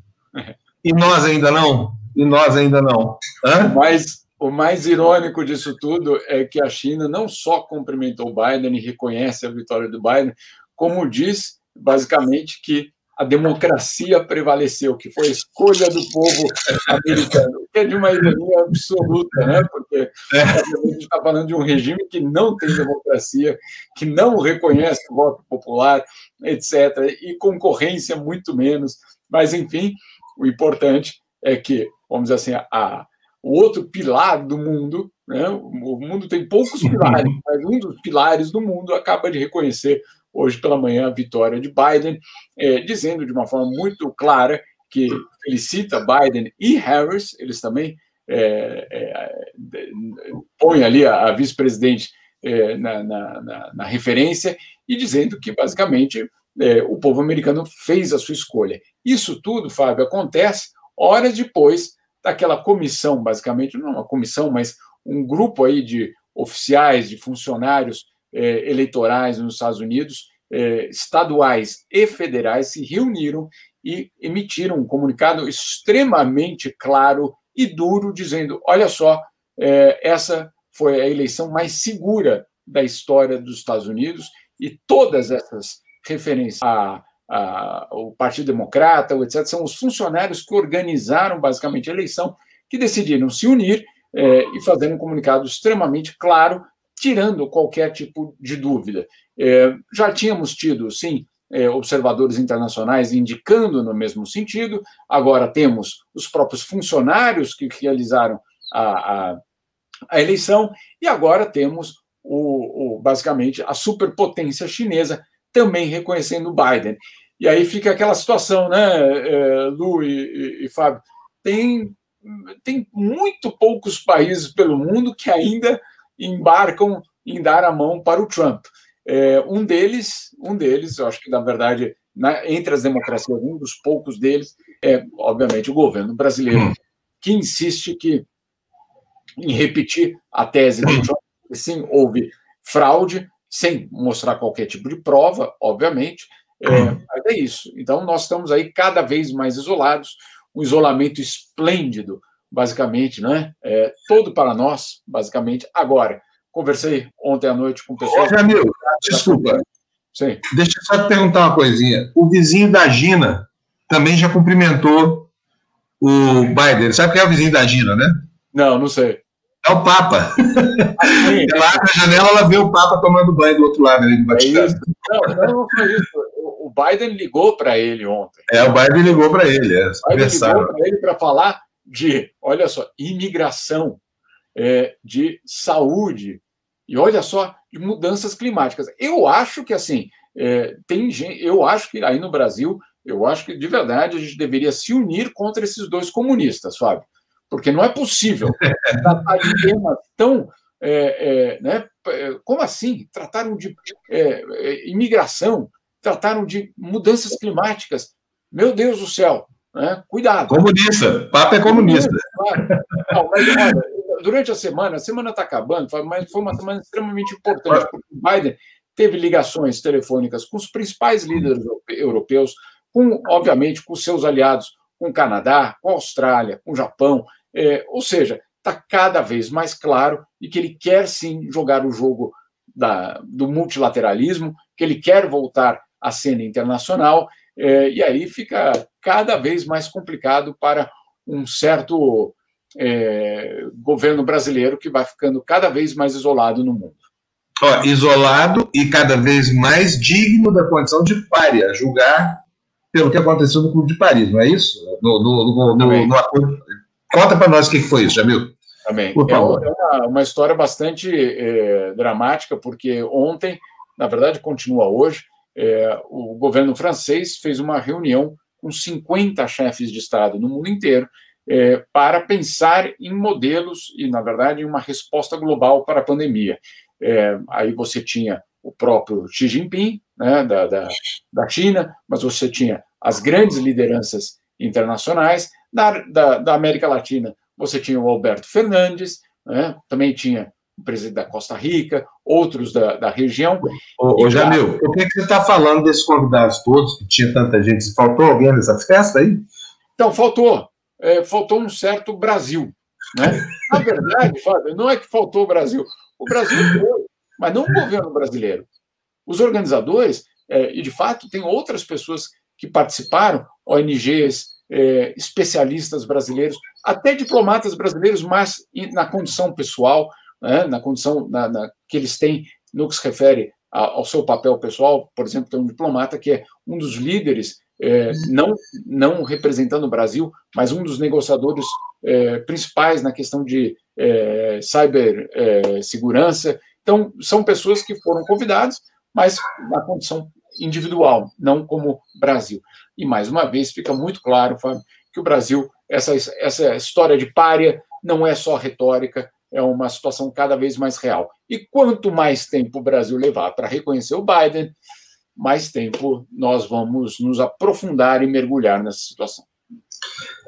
C: E nós ainda não? E nós ainda não.
D: Hã? Mas o mais irônico disso tudo é que a China não só cumprimentou Biden e reconhece a vitória do Biden, como diz, basicamente, que a democracia prevaleceu, que foi a escolha do povo americano, que é de uma ironia absoluta, né? porque a gente está falando de um regime que não tem democracia, que não reconhece o voto popular, etc., e concorrência muito menos. Mas, enfim, o importante é que, vamos dizer assim, a, o outro pilar do mundo, né? o mundo tem poucos pilares, mas um dos pilares do mundo acaba de reconhecer hoje pela manhã a vitória de Biden, é, dizendo de uma forma muito clara que felicita Biden e Harris, eles também é, é, põem ali a, a vice-presidente é, na, na, na, na, referência e dizendo que basicamente é, o povo americano fez a sua escolha. Isso tudo, Fábio, acontece horas depois daquela comissão, basicamente, não uma comissão, mas um grupo aí de oficiais, de funcionários é, eleitorais nos Estados Unidos, é, estaduais e federais, se reuniram e emitiram um comunicado extremamente claro e duro, dizendo: olha só, é, essa foi a eleição mais segura da história dos Estados Unidos e todas essas referências a, a, ao Partido Democrata, etc., são os funcionários que organizaram basicamente a eleição, que decidiram se unir é, e fazer um comunicado extremamente claro, tirando qualquer tipo de dúvida. É, já tínhamos tido, sim, é, observadores internacionais indicando no mesmo sentido, agora temos os próprios funcionários que realizaram a, a, a eleição, e agora temos o, o, basicamente a superpotência chinesa também reconhecendo o Biden. E aí fica aquela situação, né, é, Lu e, e, e Fábio? Tem, tem muito poucos países pelo mundo que ainda embarcam em dar a mão para o Trump. É, um deles, um deles, eu acho que na verdade, na, entre as democracias, um dos poucos deles é, obviamente, o governo brasileiro, hum. que insiste que em repetir a tese do Trump, sim, houve fraude, sem mostrar qualquer tipo de prova, obviamente, é, hum. mas é isso. Então, nós estamos aí cada vez mais isolados, um isolamento esplêndido, basicamente, né? É, todo para nós, basicamente. Agora, conversei ontem à noite com pessoas.
C: Ô, Jamil, desculpa. Sim. Deixa eu só te perguntar uma coisinha. O vizinho da Gina também já cumprimentou o Biden. Sabe quem é o vizinho da Gina, né?
D: Não, não sei.
C: É o Papa. Assim, ela abre a janela, ela vê o Papa tomando banho do outro lado ali do Vaticano.
D: É não, não, não foi isso. O Biden ligou para ele ontem.
C: É, o Biden ligou para ele. É,
D: o Biden ligou para ele para falar de, olha só, imigração, é, de saúde e olha só, de mudanças climáticas. Eu acho que assim é, tem gente, eu acho que aí no Brasil, eu acho que de verdade a gente deveria se unir contra esses dois comunistas, Fábio porque não é possível tratar de temas tão. É, é, né, é, como assim? Trataram de é, é, imigração, trataram de mudanças climáticas. Meu Deus do céu, né? cuidado.
C: Comunista, Papa é comunista.
D: Claro. Não, mas, olha, durante a semana, a semana está acabando, mas foi uma semana extremamente importante, porque o Biden teve ligações telefônicas com os principais líderes europeus, com, obviamente, com seus aliados, com o Canadá, com a Austrália, com o Japão, é, ou seja, está cada vez mais claro e que ele quer sim jogar o jogo da, do multilateralismo, que ele quer voltar à cena internacional, é, e aí fica cada vez mais complicado para um certo é, governo brasileiro que vai ficando cada vez mais isolado no mundo.
C: Ó, isolado e cada vez mais digno da condição de párea, julgar pelo que aconteceu no Clube de Paris, não é isso? No, no, no, no, no acordo Conta para nós o que foi isso, Jamil.
D: Também. É, é uma, uma, história bastante é, dramática, porque ontem, na verdade, continua hoje, é, o governo francês fez uma reunião com 50 chefes de Estado no mundo inteiro é, para pensar em modelos e, na verdade, em uma resposta global para a pandemia. É, aí você tinha o próprio Xi Jinping, né, da, da, da China, mas você tinha as grandes lideranças internacionais, da, da, da América Latina, você tinha o Alberto Fernandes, né? também tinha o presidente da Costa Rica, outros da, da região.
C: Ô, ô Jamil, por que, que você está falando desses convidados todos, que tinha tanta gente? Faltou alguém nessa festa aí?
D: Então, faltou. É, faltou um certo Brasil. Né? Na verdade, Fábio, não é que faltou o Brasil. O Brasil foi, mas não o governo brasileiro. Os organizadores, é, e de fato tem outras pessoas que participaram, ONGs, é, especialistas brasileiros, até diplomatas brasileiros, mas na condição pessoal, né, na condição na, na, que eles têm no que se refere a, ao seu papel pessoal. Por exemplo, tem um diplomata que é um dos líderes, é, não, não representando o Brasil, mas um dos negociadores é, principais na questão de é, cibersegurança. É, então, são pessoas que foram convidadas, mas na condição individual, não como Brasil. E, mais uma vez, fica muito claro, Fábio, que o Brasil, essa, essa história de párea, não é só retórica, é uma situação cada vez mais real. E quanto mais tempo o Brasil levar para reconhecer o Biden, mais tempo nós vamos nos aprofundar e mergulhar nessa situação.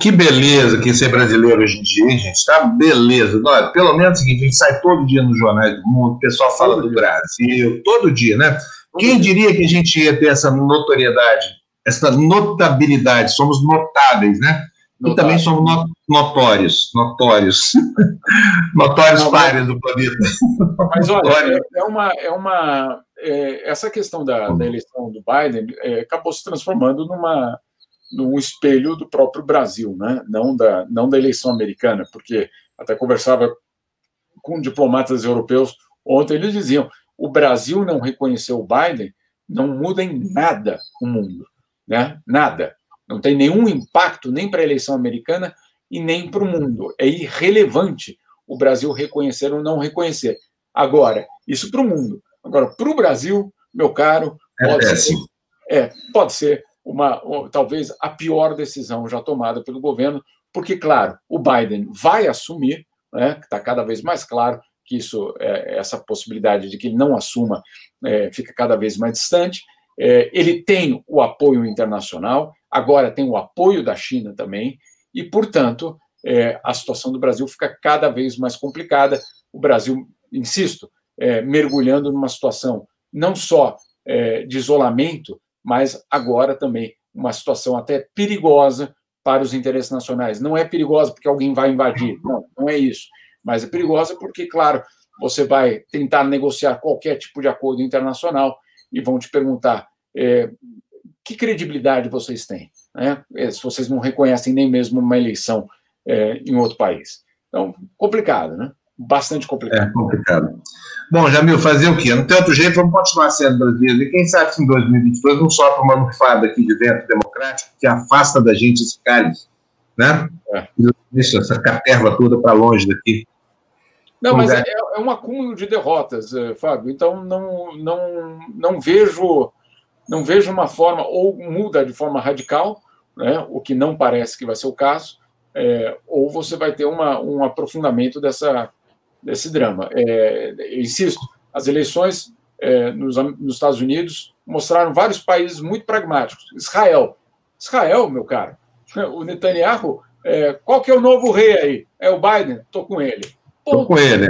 C: Que beleza que ser brasileiro hoje em dia, hein, gente? Tá beleza. Olha, pelo menos é o seguinte, a gente sai todo dia nos jornais do mundo, o pessoal fala do. Brasil, todo dia, né? Quem diria que a gente ia ter essa notoriedade, essa notabilidade? Somos notáveis, né? E também somos notórios, notórios, notórios pares do planeta.
D: Mas olha, é, é uma, é uma é, essa questão da, da eleição do Biden é, acabou se transformando numa num espelho do próprio Brasil, né? não, da, não da eleição americana, porque até conversava com diplomatas europeus ontem, eles diziam o Brasil não reconheceu o Biden, não muda em nada o mundo, né? nada. Não tem nenhum impacto nem para a eleição americana e nem para o mundo. É irrelevante o Brasil reconhecer ou não reconhecer. Agora, isso para o mundo. Agora, para o Brasil, meu caro,
C: é pode é ser,
D: é, pode ser uma, talvez a pior decisão já tomada pelo governo, porque, claro, o Biden vai assumir, né, está cada vez mais claro que isso, é, essa possibilidade de que ele não assuma é, fica cada vez mais distante. É, ele tem o apoio internacional, agora tem o apoio da China também, e, portanto, a situação do Brasil fica cada vez mais complicada. O Brasil, insisto, mergulhando numa situação não só de isolamento, mas agora também uma situação até perigosa para os interesses nacionais. Não é perigosa porque alguém vai invadir, não, não é isso. Mas é perigosa porque, claro, você vai tentar negociar qualquer tipo de acordo internacional e vão te perguntar é, que credibilidade vocês têm, né? É, se vocês não reconhecem nem mesmo uma eleição é, em outro país. Então, complicado, né? Bastante complicado.
C: É complicado. Bom, Jamil, fazer o quê? Não tem outro jeito, vamos continuar sendo brasileiros. E quem sabe se em 2022 não sopra uma nufada aqui de vento democrático que afasta da gente esse cálice, né? É. Deixa essa caterva toda para longe daqui.
D: Não, mas é, é, um acúmulo de derrotas, eh, Fábio. Então não, não, não vejo não vejo uma forma ou muda de forma radical, né? O que não parece que vai ser o caso, é, ou você vai ter uma, um aprofundamento dessa desse drama. É, insisto, as eleições nos, nos, Estados Unidos mostraram vários países muito pragmáticos. Israel. Israel, meu caro, o Netanyahu, é, qual que é o novo rei aí? É o Biden? Estou com ele.
C: Estou com ele.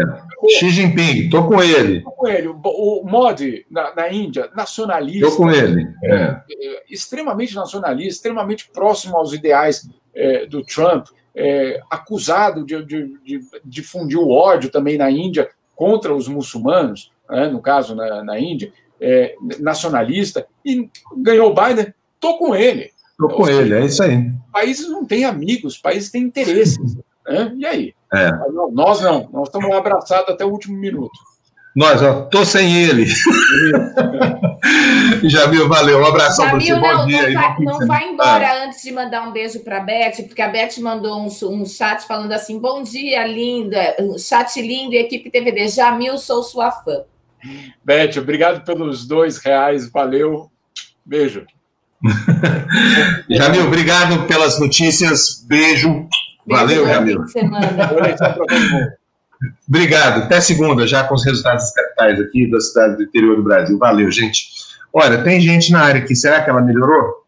C: Xi Jinping, estou com ele.
D: Estou com ele. O, Modi, na, na Índia, nacionalista.
C: Estou com ele. É.
D: é. extremamente nacionalista, extremamente próximo aos ideais é, do Trump é, acusado de, de, de, difundir o ódio também na Índia contra os muçulmanos, né, no caso na, na Índia, é, nacionalista, e ganhou o Biden, estou com ele.
C: Estou com ele, é isso aí.
D: Países não têm amigos, países têm interesses. Né? E aí?
C: É.
D: Nós não, nós estamos abraçados até o último minuto.
C: Nós, ó, tô sem ele. Jamil, valeu. Um abração para você. Bom
A: não,
C: dia.
A: Não, vai, não vai embora ah. antes de mandar um beijo para a Beth, porque a Beth mandou um, um chat falando assim: bom dia, linda. Um chat lindo e equipe TVD. Jamil, sou sua fã.
D: Beth, obrigado pelos dois reais. Valeu. Beijo.
C: Jamil, obrigado pelas notícias. Beijo. Valeu, Jamil. Obrigado. Até segunda, já com os resultados das capitais aqui, das cidades do interior do Brasil. Valeu, gente. Olha, tem gente na área aqui, será que ela melhorou?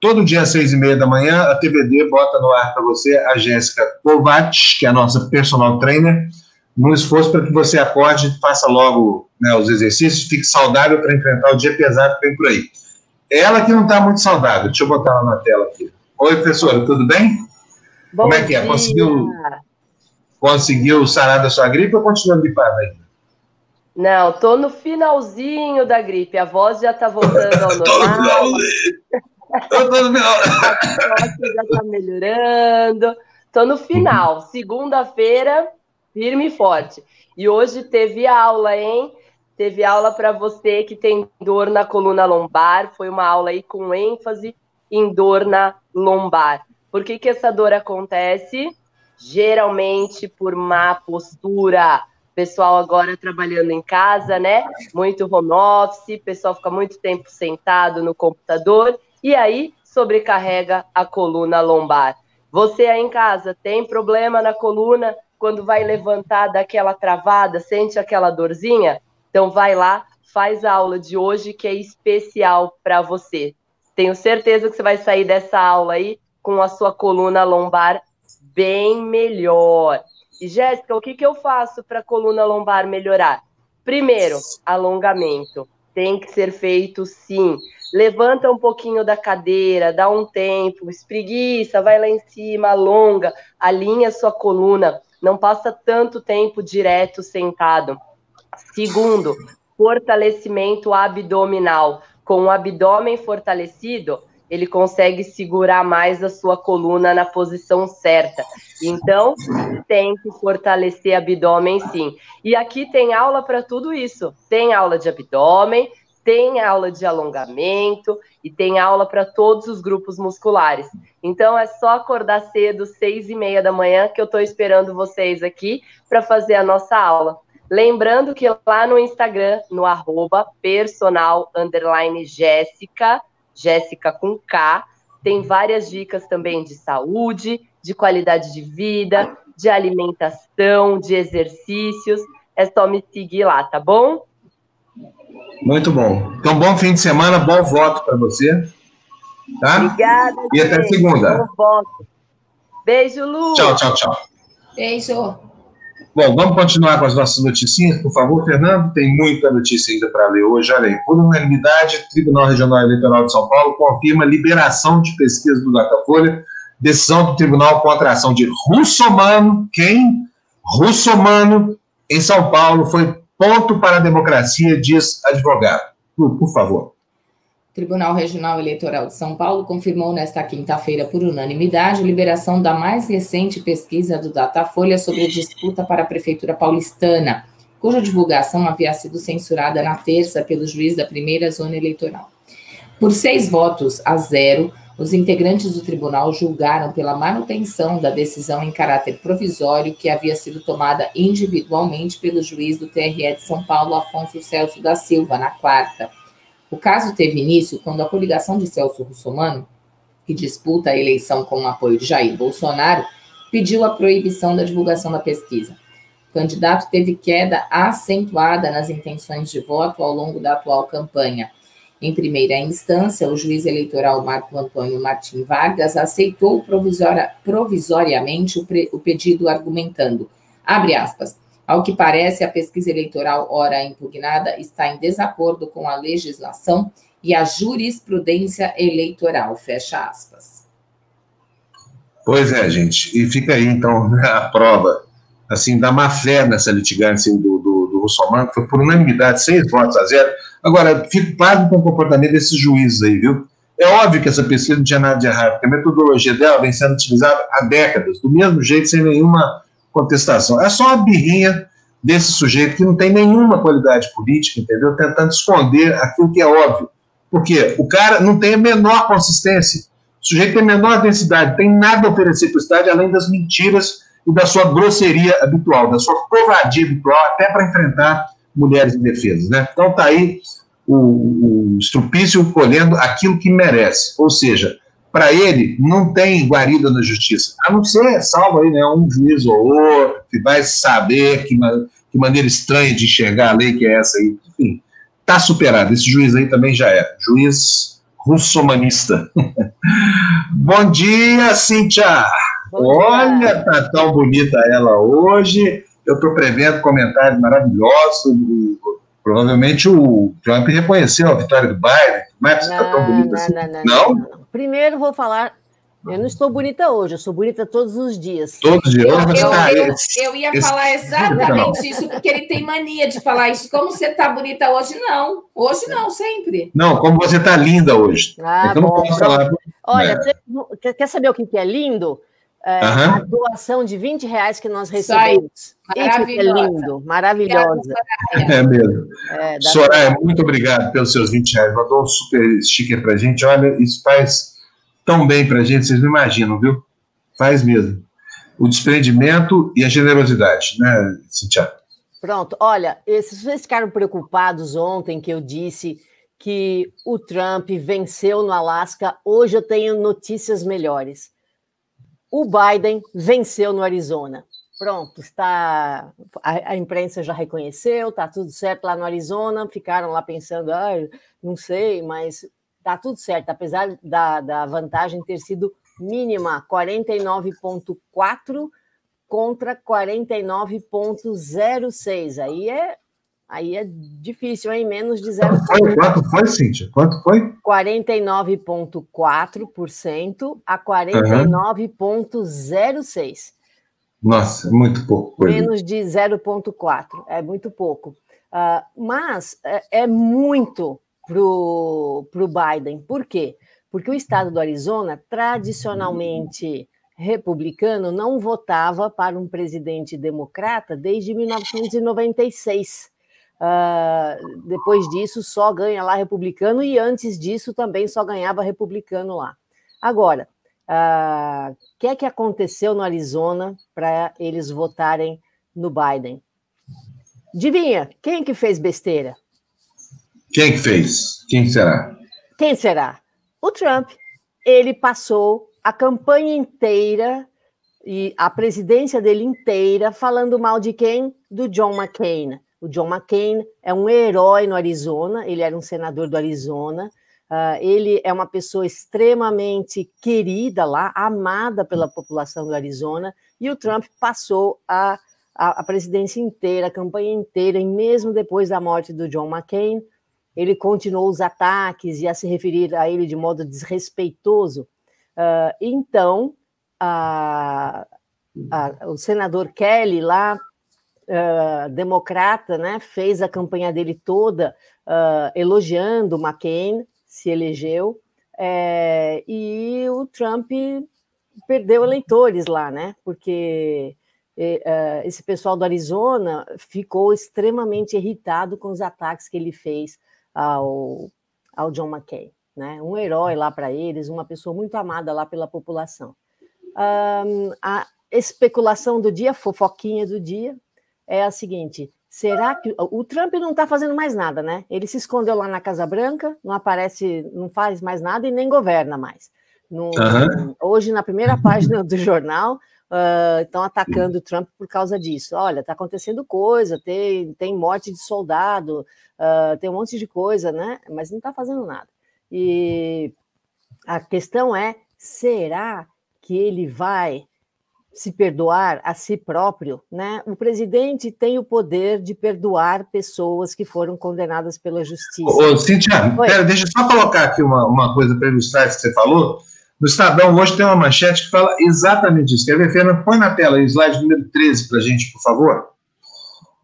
C: Todo dia às seis e meia da manhã, a TVD bota no ar para você a Jéssica Kovac, que é a nossa personal trainer, num esforço para que você acorde, faça logo né, os exercícios, fique saudável para enfrentar o dia pesado que vem por aí. Ela que não está muito saudável, deixa eu botar ela na tela aqui. Oi, professora, tudo bem?
E: Bom
C: Como é que é? Conseguiu Conseguiu sarar da sua gripe ou continua gripada ainda?
E: Não, tô no finalzinho da gripe. A voz já tá voltando ao normal. tô no final. A voz já tá melhorando. Tô no final. Segunda-feira, firme e forte. E hoje teve aula, hein? Teve aula para você que tem dor na coluna lombar. Foi uma aula aí com ênfase em dor na lombar. Por que, que essa dor acontece? geralmente por má postura. Pessoal agora trabalhando em casa, né? Muito home office, pessoal fica muito tempo sentado no computador e aí sobrecarrega a coluna lombar. Você aí em casa tem problema na coluna quando vai levantar daquela travada, sente aquela dorzinha? Então vai lá, faz a aula de hoje que é especial para você. Tenho certeza que você vai sair dessa aula aí com a sua coluna lombar bem melhor. E Jéssica, o que, que eu faço para a coluna lombar melhorar? Primeiro, alongamento. Tem que ser feito sim. Levanta um pouquinho da cadeira, dá um tempo, espreguiça, vai lá em cima, alonga, alinha sua coluna. Não passa tanto tempo direto sentado. Segundo, fortalecimento abdominal. Com o abdômen fortalecido, ele consegue segurar mais a sua coluna na posição certa. Então, tem que fortalecer abdômen sim. E aqui tem aula para tudo isso. Tem aula de abdômen, tem aula de alongamento e tem aula para todos os grupos musculares. Então é só acordar cedo, seis e meia da manhã, que eu estou esperando vocês aqui para fazer a nossa aula. Lembrando que lá no Instagram, no arroba personal underline Jéssica, Jéssica com K. Tem várias dicas também de saúde, de qualidade de vida, de alimentação, de exercícios. É só me seguir lá, tá bom?
C: Muito bom. Então, bom fim de semana, bom voto para você. Tá?
E: Obrigada.
C: E até segunda. Bom voto.
E: Beijo, Lu.
C: Tchau, tchau, tchau.
A: Beijo.
C: Bom, vamos continuar com as nossas notícias, por favor, Fernando. Tem muita notícia ainda para ler hoje. Olha aí, por unanimidade, Tribunal Regional Eleitoral de São Paulo confirma liberação de pesquisa do Datafolha, decisão do tribunal contra a ação de Russomano. Quem? Russomano, em São Paulo, foi ponto para a democracia, diz advogado. Por, por favor.
A: Tribunal Regional Eleitoral de São Paulo confirmou nesta quinta-feira, por unanimidade, a liberação da mais recente pesquisa do Datafolha sobre a disputa para a Prefeitura paulistana, cuja divulgação havia sido censurada na terça pelo juiz da primeira zona eleitoral. Por seis votos a zero, os integrantes do tribunal julgaram pela manutenção da decisão em caráter provisório que havia sido tomada individualmente pelo juiz do TRE de São Paulo, Afonso Celso da Silva, na quarta o caso teve início quando a coligação de Celso Russomano, que disputa a eleição com o apoio de Jair Bolsonaro, pediu a proibição da divulgação da pesquisa. O candidato teve queda acentuada nas intenções de voto ao longo da atual campanha. Em primeira instância, o juiz eleitoral Marco Antônio Martim Vargas aceitou provisoriamente o, o pedido, argumentando, abre aspas, ao que parece, a pesquisa eleitoral, ora impugnada, está em desacordo com a legislação e a jurisprudência eleitoral. Fecha aspas.
C: Pois é, gente. E fica aí, então, a prova assim, da má fé nessa litigância do, do, do Russomano, que foi por unanimidade, seis votos a zero. Agora, fico claro com o comportamento desses juízes aí, viu? É óbvio que essa pesquisa não tinha nada de errado, porque a metodologia dela vem sendo utilizada há décadas, do mesmo jeito, sem nenhuma contestação. É só uma birrinha desse sujeito que não tem nenhuma qualidade política, entendeu? Tentando esconder aquilo que é óbvio. Porque o cara não tem a menor consistência. O sujeito tem a menor densidade, tem nada a oferecer para o Estado além das mentiras e da sua grosseria habitual, da sua covardia habitual, até para enfrentar mulheres indefesas. Né? Então está aí o, o colhendo aquilo que merece. Ou seja, para ele, não tem guarida na justiça, a não ser, salvo aí, né, um juiz ou outro, que vai saber que, que maneira estranha de enxergar a lei que é essa aí. Enfim, está superado. Esse juiz aí também já é. Juiz russomanista. Bom dia, Cíntia! Bom Olha, dia. tá tão bonita ela hoje. Eu estou prevendo comentários maravilhosos. Provavelmente o Trump reconheceu a vitória do Biden. Mas você está tão bonita assim.
F: Não, não, não, não? Primeiro vou falar eu não estou bonita hoje, eu sou bonita todos os dias.
C: Todos os dias. Eu,
A: eu, eu, eu ia esse, falar exatamente isso, porque ele tem mania de falar isso. Como você está bonita hoje? Não. Hoje não, sempre.
C: Não, como você está linda hoje.
F: Ah, é bom, não falar. Olha, é. quer saber o que é lindo? É, A doação de 20 reais que nós recebemos. Isso é lindo, maravilhosa.
C: É mesmo. É, Soraya, muito obrigado pelos seus 20 reais. Mandou um super sticker para a gente. Olha, isso faz tão bem para a gente, vocês não imaginam, viu? Faz mesmo. O desprendimento e a generosidade, né, Cintia?
F: Pronto, olha, se vocês ficaram preocupados ontem que eu disse que o Trump venceu no Alasca, hoje eu tenho notícias melhores o Biden venceu no Arizona. Pronto, está a, a imprensa já reconheceu, está tudo certo lá no Arizona. Ficaram lá pensando, ah, não sei, mas está tudo certo, apesar da, da vantagem ter sido mínima 49,4 contra 49,06. Aí é Aí é difícil, hein? Menos de 0,5%.
C: Quanto foi, quanto foi Cíntia? Quanto foi?
F: 49,4% a 49,06%. Uhum.
C: Nossa, é muito pouco.
F: Coisa. Menos de 0,4%. É muito pouco. Uh, mas é, é muito para o Biden. Por quê? Porque o estado do Arizona, tradicionalmente republicano, não votava para um presidente democrata desde 1996. Uh, depois disso, só ganha lá republicano, e antes disso também só ganhava republicano lá. Agora, o uh, que é que aconteceu no Arizona para eles votarem no Biden? Adivinha, quem que fez besteira?
C: Quem que fez? Quem será?
F: Quem será? O Trump. Ele passou a campanha inteira e a presidência dele inteira falando mal de quem? Do John McCain. O John McCain é um herói no Arizona, ele era um senador do Arizona. Uh, ele é uma pessoa extremamente querida lá, amada pela população do Arizona, e o Trump passou a, a, a presidência inteira, a campanha inteira, e mesmo depois da morte do John McCain, ele continuou os ataques e a se referir a ele de modo desrespeitoso. Uh, então, a, o senador Kelly lá uh, democrata, né, fez a campanha dele toda uh, elogiando McCain, se elegeu, é, e o Trump perdeu eleitores lá, né, porque uh, esse pessoal do Arizona ficou extremamente irritado com os ataques que ele fez ao, ao John McCain, né, um herói lá para eles, uma pessoa muito amada lá pela população. Um, a especulação do dia, fofoquinha do dia, é a seguinte: será que o Trump não está fazendo mais nada, né? Ele se escondeu lá na Casa Branca, não aparece, não faz mais nada e nem governa mais. No, uhum. Hoje, na primeira página do jornal, uh, estão atacando o Trump por causa disso. Olha, está acontecendo coisa, tem, tem morte de soldado, uh, tem um monte de coisa, né? Mas não está fazendo nada. E a questão é: será que ele vai se perdoar a si próprio, né? O presidente tem o poder de perdoar pessoas que foram condenadas pela justiça.
C: Ô, Cintia, pera, deixa eu só colocar aqui uma, uma coisa para ilustrar isso que você falou. No Estadão hoje tem uma manchete que fala exatamente isso. Quer ver, Fernando? Põe na tela o slide número 13 para a gente, por favor.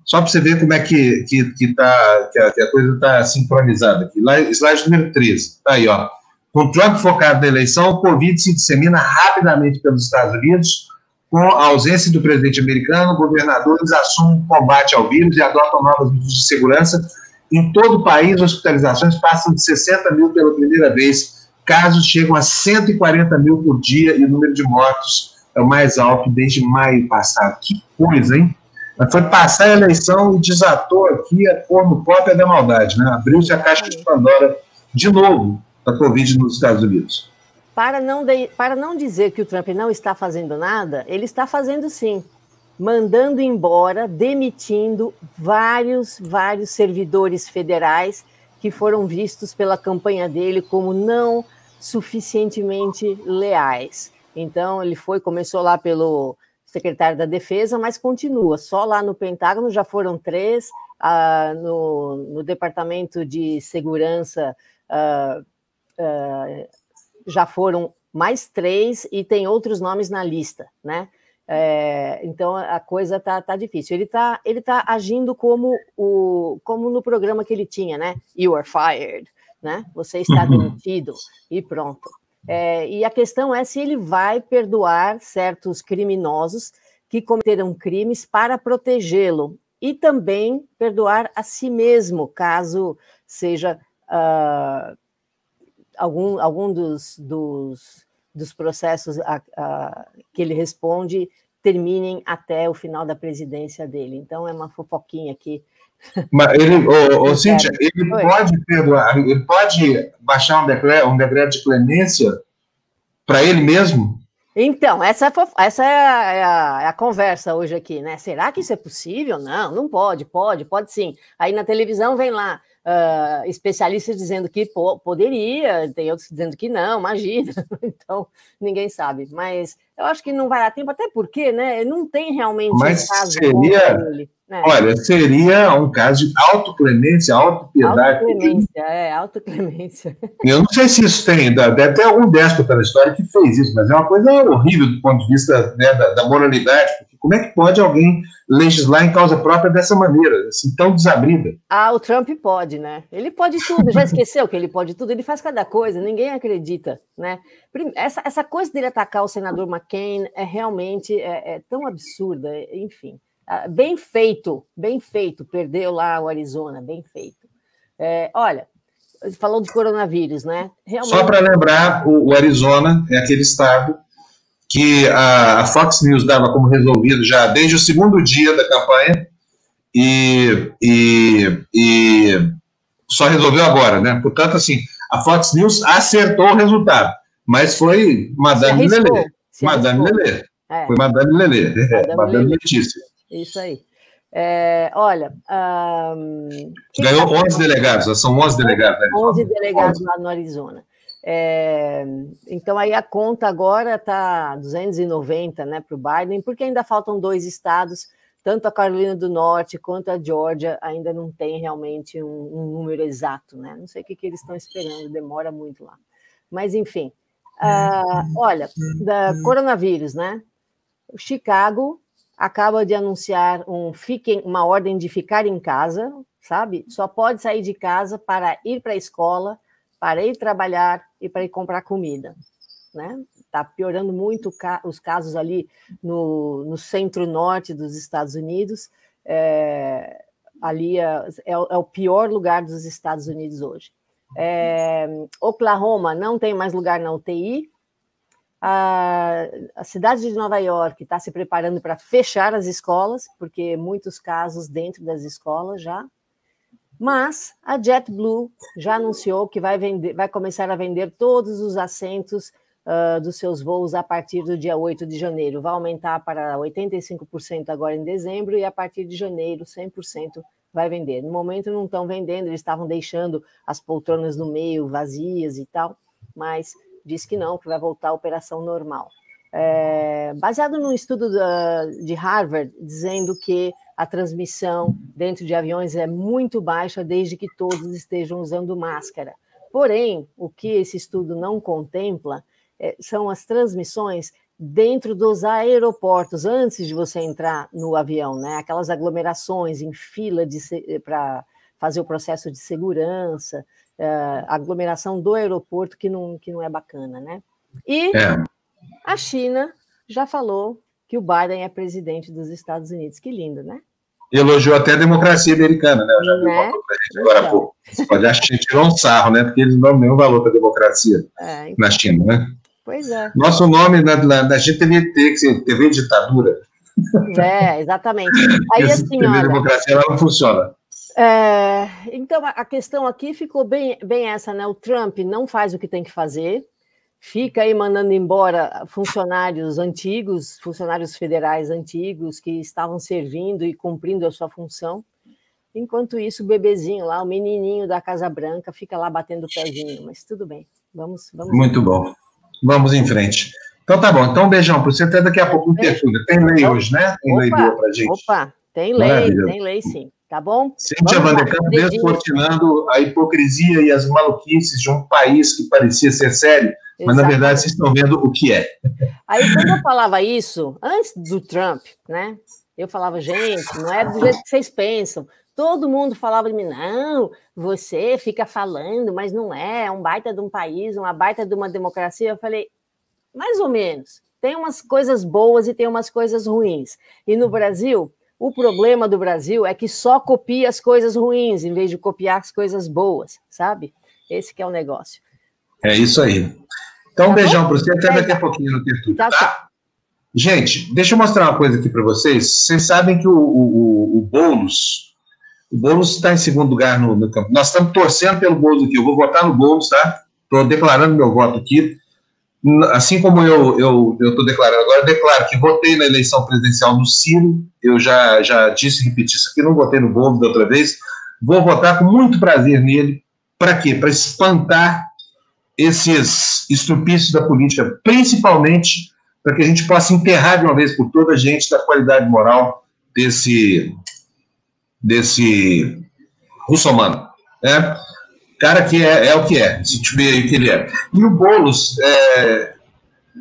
C: Só para você ver como é que, que, que, tá, que, a, que a coisa está sincronizada aqui. Slide número 13. Está aí, ó. Com Trump focado na eleição, o Covid se dissemina rapidamente pelos Estados Unidos com a ausência do presidente americano, governadores assumem combate ao vírus e adotam novas medidas de segurança. Em todo o país, hospitalizações passam de 60 mil pela primeira vez, casos chegam a 140 mil por dia e o número de mortos é o mais alto desde maio passado. Que coisa, hein? Foi passar a eleição e desatou aqui a cornucópia da maldade, né? Abriu-se a caixa de Pandora de novo da Covid nos Estados Unidos.
F: Para não, de, para não dizer que o Trump não está fazendo nada, ele está fazendo sim, mandando embora, demitindo vários, vários servidores federais que foram vistos pela campanha dele como não suficientemente leais. Então, ele foi, começou lá pelo secretário da Defesa, mas continua. Só lá no Pentágono já foram três, ah, no, no Departamento de Segurança ah, ah, já foram mais três e tem outros nomes na lista, né? É, então a coisa tá, tá difícil. Ele tá, ele tá agindo como o como no programa que ele tinha, né? You are fired, né? Você está uhum. demitido e pronto. É, e a questão é se ele vai perdoar certos criminosos que cometeram crimes para protegê-lo e também perdoar a si mesmo, caso seja uh, algum, algum dos, dos, dos processos a, a, que ele responde terminem até o final da presidência dele. Então, é uma fofoquinha aqui.
C: Mas ele, ô, ô, Cíntia, ele Oi. pode perdoar, ele pode baixar um decreto, um decreto de clemência para ele mesmo?
F: Então, essa, é essa é a, é, a, é a, conversa hoje aqui, né? Será que isso é possível? Não, não pode, pode, pode sim. Aí na televisão vem lá, uh, especialistas dizendo que pô, poderia, tem outros dizendo que não, imagina. Então, ninguém sabe. Mas eu acho que não vai dar tempo, até porque né, não tem realmente
C: Mas um caso seria, dele. Né? Olha, seria um caso de autoclemência, autopiedade.
F: Autoclemência, é, autoclemência.
C: Eu não sei se isso tem, deve ter algum déspota na história que fez isso, mas é uma coisa horrível do ponto de vista né, da, da moralidade, como é que pode alguém legislar em causa própria dessa maneira, assim, tão desabrida?
F: Ah, o Trump pode, né? Ele pode tudo, já esqueceu que ele pode tudo, ele faz cada coisa, ninguém acredita, né? Essa, essa coisa dele atacar o senador McCain é realmente é, é tão absurda, enfim. Ah, bem feito, bem feito. Perdeu lá o Arizona, bem feito. É, olha, falou de coronavírus, né?
C: Realmente... Só para lembrar, o, o, Arizona é aquele estado que a, Fox News dava como resolvido já desde o segundo dia da campanha e, e, e só resolveu agora, né? Portanto, assim, a Fox News acertou o resultado, mas foi Madame Lelê. Madame Lelê. É. Foi Madame Lelê, Madame, Madame Letícia.
F: Isso aí. É, olha.
C: Um, Ganhou tá... 11 delegados, são 11 delegados. Né?
F: 11 delegados 11. lá no Arizona. É, então, aí a conta agora está 290 né, para o Biden, porque ainda faltam dois estados, tanto a Carolina do Norte quanto a Georgia, ainda não tem realmente um, um número exato. Né? Não sei o que, que eles estão esperando, demora muito lá. Mas, enfim. Uh, olha, da coronavírus, né? O Chicago acaba de anunciar um fiquem, uma ordem de ficar em casa, sabe? Só pode sair de casa para ir para a escola, para ir trabalhar e para ir comprar comida, né? Está piorando muito os casos ali no, no centro-norte dos Estados Unidos. É, ali é, é, é, o pior lugar dos Estados Unidos hoje. É, Oklahoma não tem mais lugar na UTI, a, a cidade de Nova York está se preparando para fechar as escolas, porque muitos casos dentro das escolas já. Mas a JetBlue já anunciou que vai, vender, vai começar a vender todos os assentos uh, dos seus voos a partir do dia 8 de janeiro. Vai aumentar para 85% agora em dezembro e a partir de janeiro 100% vai vender. No momento não estão vendendo, eles estavam deixando as poltronas no meio vazias e tal, mas diz que não, que vai voltar à operação normal. É, baseado num estudo da, de Harvard, dizendo que a transmissão dentro de aviões é muito baixa desde que todos estejam usando máscara. Porém, o que esse estudo não contempla é, são as transmissões dentro dos aeroportos, antes de você entrar no avião, né? Aquelas aglomerações em fila para fazer o processo de segurança, uh, aglomeração do aeroporto que não, que não é bacana, né? E é. a China já falou que o Biden é presidente dos Estados Unidos. Que lindo, né?
C: Elogiou até a democracia americana, né? Eu já vi né? uma gente agora há pouco. Achar que tirou um sarro, né? Porque eles não dão nenhum valor para a democracia é, então. na China, né?
F: Pois é.
C: Nosso nome na, na, na gente teria que ser TV ditadura.
F: É, exatamente. Aí assim,
C: olha, a democracia ela não funciona.
F: É, então, a questão aqui ficou bem, bem essa, né? O Trump não faz o que tem que fazer, fica aí mandando embora funcionários antigos, funcionários federais antigos que estavam servindo e cumprindo a sua função. Enquanto isso, o bebezinho lá, o menininho da Casa Branca, fica lá batendo o pezinho. Mas tudo bem, vamos. vamos
C: Muito bom. Vamos em frente. Então tá bom. Então um beijão para você. Até daqui a pouco um tertúlio. Tem lei hoje, né? Tem opa, lei boa para gente.
F: Opa, tem lei, tem lei sim. Tá bom?
C: Cíntia Vanderkamp descortinando a hipocrisia e as maluquices de um país que parecia ser sério, Exatamente. mas na verdade vocês estão vendo o que é.
F: Aí quando eu falava isso, antes do Trump, né? Eu falava, gente, não é do jeito que vocês pensam. Todo mundo falava de mim, não, você fica falando, mas não é, é um baita de um país, uma baita de uma democracia. Eu falei, mais ou menos. Tem umas coisas boas e tem umas coisas ruins. E no Brasil, o problema do Brasil é que só copia as coisas ruins em vez de copiar as coisas boas, sabe? Esse que é o negócio.
C: É isso aí. Então, tá um beijão para você, até daqui a pouquinho no Tertudo, tá? tá? Gente, deixa eu mostrar uma coisa aqui para vocês. Vocês sabem que o, o, o Boulos, o Boulos está em segundo lugar no, no campo. Nós estamos torcendo pelo Boulos aqui. Eu vou votar no Boulos, tá? Estou declarando meu voto aqui assim como eu eu estou declarando agora, declaro que votei na eleição presidencial no Ciro, eu já, já disse e repeti isso aqui, não votei no Boulos da outra vez, Vou votar com muito prazer nele. Para quê? Para espantar esses estrupícios da política, principalmente para que a gente possa enterrar de uma vez por todas a gente da qualidade moral desse desse russomano, né? Cara que é, é o que é, se tiver aí o que ele é. E o Boulos, é,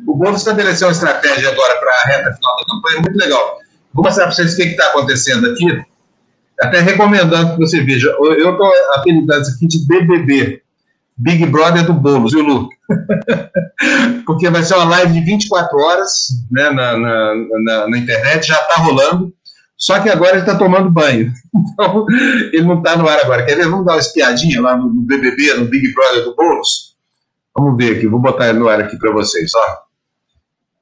C: o Boulos estabeleceu uma estratégia agora para a reta final da campanha muito legal. Vou mostrar para vocês o que está acontecendo aqui, até recomendando que você veja. Eu estou apelidando isso aqui de BBB, Big Brother do Boulos, viu, Lu? Porque vai ser uma live de 24 horas né, na, na, na, na internet, já está rolando. Só que agora ele está tomando banho. Então, ele não está no ar agora. Quer ver? Vamos dar uma espiadinha lá no, BBB, no Big Brother do Boulos? Vamos ver aqui. Vou botar ele no ar aqui para vocês. Ó.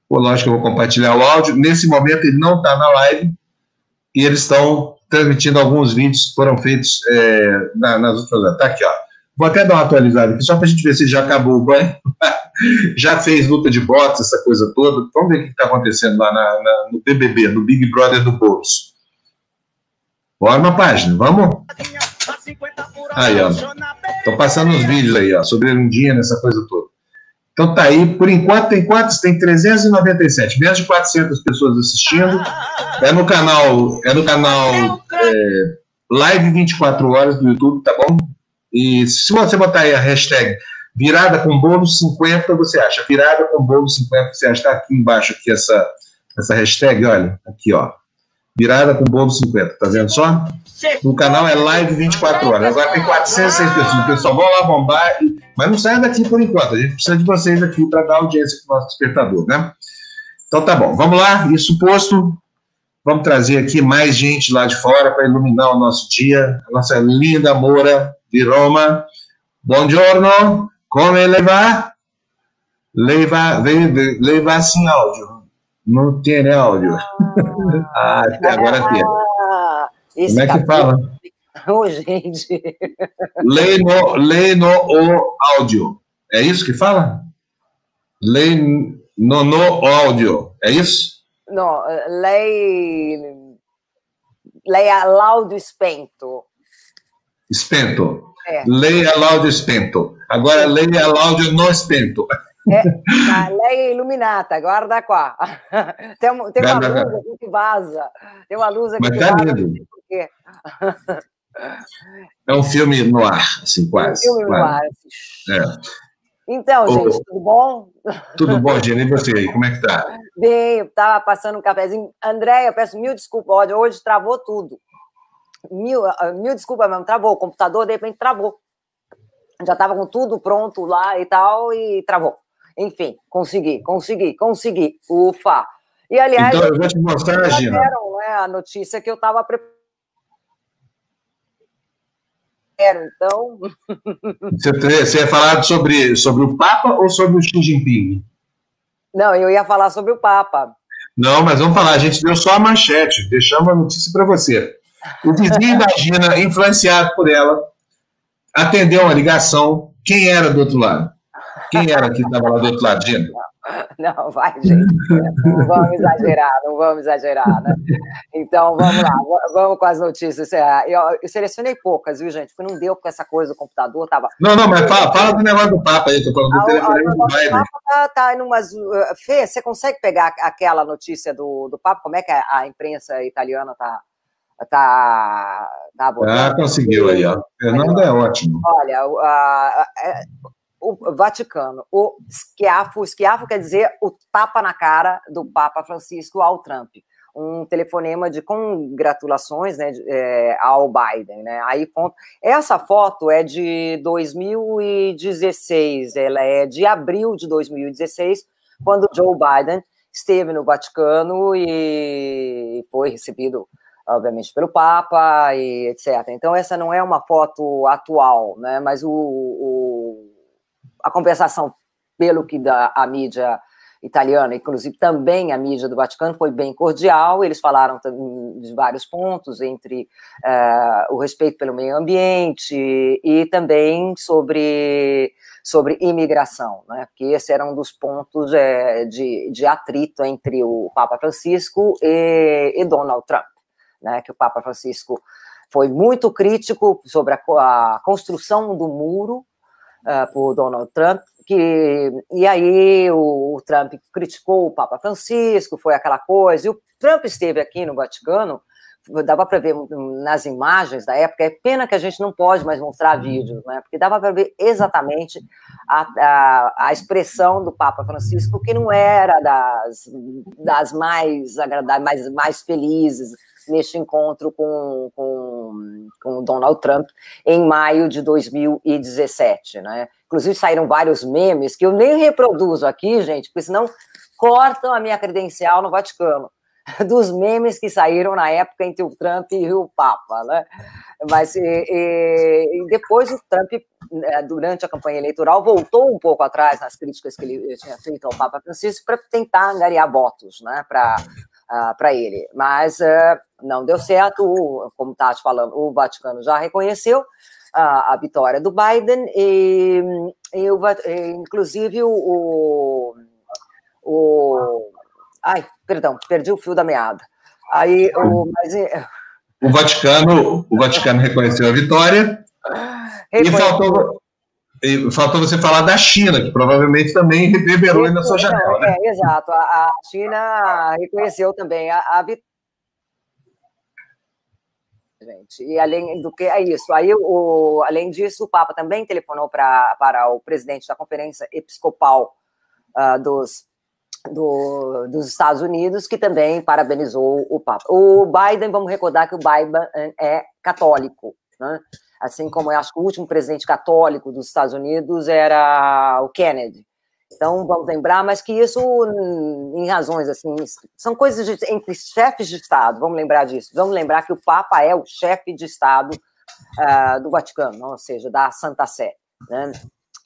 C: Pô, lógico que eu vou compartilhar o áudio. Nesse momento ele não está na live e eles estão transmitindo alguns vídeos que foram feitos é, na, nas últimas. Está aqui, ó. Vou até dar uma atualizada aqui, só para a gente ver se já acabou o banho. já fez luta de boxe, essa coisa toda. Vamos ver o que está acontecendo lá na, na, no BBB, no Big Brother do Bolso. Bora uma página, vamos? Aí, ó. Estou passando uns vídeos aí, ó, sobre dia nessa coisa toda. Então tá aí, por enquanto tem quantos? Tem 397, menos de 400 pessoas assistindo. É no canal, é no canal é, Live 24 horas do YouTube, tá bom? E se você botar aí a hashtag virada com bolo 50, você acha. Virada com bolo 50, você acha. Está aqui embaixo aqui essa, essa hashtag, olha, aqui, ó. Virada com bolo 50, tá vendo só? No canal é live 24 horas. Agora tem 406 pessoas. O pessoal vão lá bombar, mas não saia daqui por enquanto. A gente precisa de vocês aqui para dar audiência com o nosso despertador, né? Então tá bom, vamos lá. Isso posto, vamos trazer aqui mais gente lá de fora para iluminar o nosso dia. A nossa linda Moura di Roma. Buongiorno, come le va? Lei va, lei, lei va sem áudio. Não tem áudio. Ah, até agora tem. Como é que fala?
G: Oh, gente.
C: Lei no, lei no o áudio. É isso que fala? Lei no, no áudio. É isso?
G: Não, lei. Lei a laudo spento.
C: Spento. É. Leia Laudio Spento. Agora leia Laudio no Spento.
G: É, a lei iluminata, guarda qua. Tem, tem uma luz aqui que vaza. Tem uma luz aqui
C: Mas que tá vaza. Lindo. É um filme no ar, assim, quase. Um filme quase. no ar.
G: Assim. É. Então, gente, tudo bom?
C: Tudo bom, Gina? E você aí, como é que tá?
G: Bem, eu tava passando um cafezinho. André, eu peço mil desculpas, hoje travou tudo mil, ah, mil desculpas mesmo, travou. O computador, de repente, travou. Já estava com tudo pronto lá e tal, e travou. Enfim, consegui, consegui, consegui. Ufa! E, aliás,
C: então, eu vou te mostrar, Gina.
G: Deram, né, a notícia que eu estava preparando. Então.
C: Você, você ia falar sobre, sobre o Papa ou sobre o Xi Jinping?
G: Não, eu ia falar sobre o Papa.
C: Não, mas vamos falar. A gente deu só a manchete, deixamos a notícia para você. O vizinho da Gina, influenciado por ela, atendeu uma ligação. Quem era do outro lado? Quem era que estava lá do outro lado, Gina?
G: Não, vai, gente. Não vamos exagerar, não vamos exagerar, né? Então, vamos lá, vamos com as notícias. É, eu, eu selecionei poucas, viu, gente? Porque não deu com essa coisa do computador, tava...
C: Não, não, mas fala, fala do negócio do Papa aí, tô falando do telefone do
G: Biden. Papa tá, tá em umas... Uh, Fê, você consegue pegar aquela notícia do, do Papa? Como é que a imprensa italiana tá tá,
C: tá Ah, conseguiu aí, ó. Fernando é ótimo.
G: Olha, a, a, a, é, o Vaticano, o esquiafo, esquiafo quer dizer o tapa na cara do Papa Francisco ao Trump. Um telefonema de congratulações né, é, ao Biden. Né? Aí, ponto. Essa foto é de 2016, ela é de abril de 2016, quando Joe Biden esteve no Vaticano e foi recebido obviamente pelo Papa e etc. Então essa não é uma foto atual, né? Mas o, o a compensação pelo que da a mídia italiana, inclusive também a mídia do Vaticano, foi bem cordial. Eles falaram de vários pontos, entre uh, o respeito pelo meio ambiente e também sobre, sobre imigração, né? porque esse era um dos pontos é, de, de atrito entre o Papa Francisco e, e Donald Trump né, que o Papa Francisco foi muito crítico sobre a, a construção do muro uh, por Donald Trump, que, e aí o, o, Trump criticou o Papa Francisco, foi aquela coisa, e o Trump esteve aqui no Vaticano, dava para ver nas imagens da época, é pena que a gente não pode mais mostrar vídeos, né? Porque dava para ver exatamente a, a, a, expressão do Papa Francisco, que não era das, das mais agradáveis, mais, mais felizes neste encontro com, com, com Donald Trump em maio de 2017, né? Inclusive saíram vários memes que eu nem reproduzo aqui, gente, porque senão cortam a minha credencial no Vaticano. dos memes que saíram na época entre o Trump e o Papa, né? Mas e, e, depois o Trump, né, durante a campanha eleitoral, voltou um pouco atrás nas críticas que ele tinha feito ao Papa Francisco para tentar angariar votos, né? Para uh, para ele. Mas uh, não deu certo, como está te falando, o Vaticano já reconheceu a, vitória do Biden e, e o, inclusive o, o Ai, perdão, perdi o fio da meada. Aí, o, mas,
C: é, o Vaticano, o Vaticano reconheceu a vitória. E faltou, faltou você falar da China, que provavelmente também reverberou aí na sua janela.
G: Né? É, exato. A, a, China reconheceu também a, a vitória. Gente, e além do que é isso, aí o, além disso, o Papa também telefonou pra, para o presidente da Conferência Episcopal uh, dos do, dos Estados Unidos, que também parabenizou o Papa. O Biden, vamos recordar que o Biden é católico, né? Assim como eu acho que o último presidente católico dos Estados Unidos era o Kennedy. Então, vamos lembrar, mas que isso, em razões assim, são coisas de, entre chefes de Estado, vamos lembrar disso. Vamos lembrar que o Papa é o chefe de Estado uh, do Vaticano, ou seja, da Santa Sé. Né?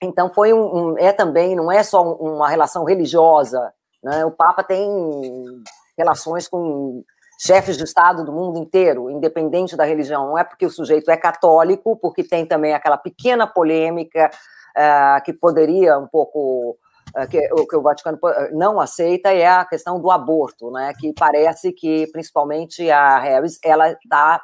G: Então, foi um, um, é também, não é só uma relação religiosa né? O Papa tem relações com chefes de Estado do mundo inteiro, independente da religião. Não é porque o sujeito é católico, porque tem também aquela pequena polêmica uh, que poderia um pouco uh, que, que o Vaticano não aceita é a questão do aborto, né? Que parece que principalmente a Harris ela está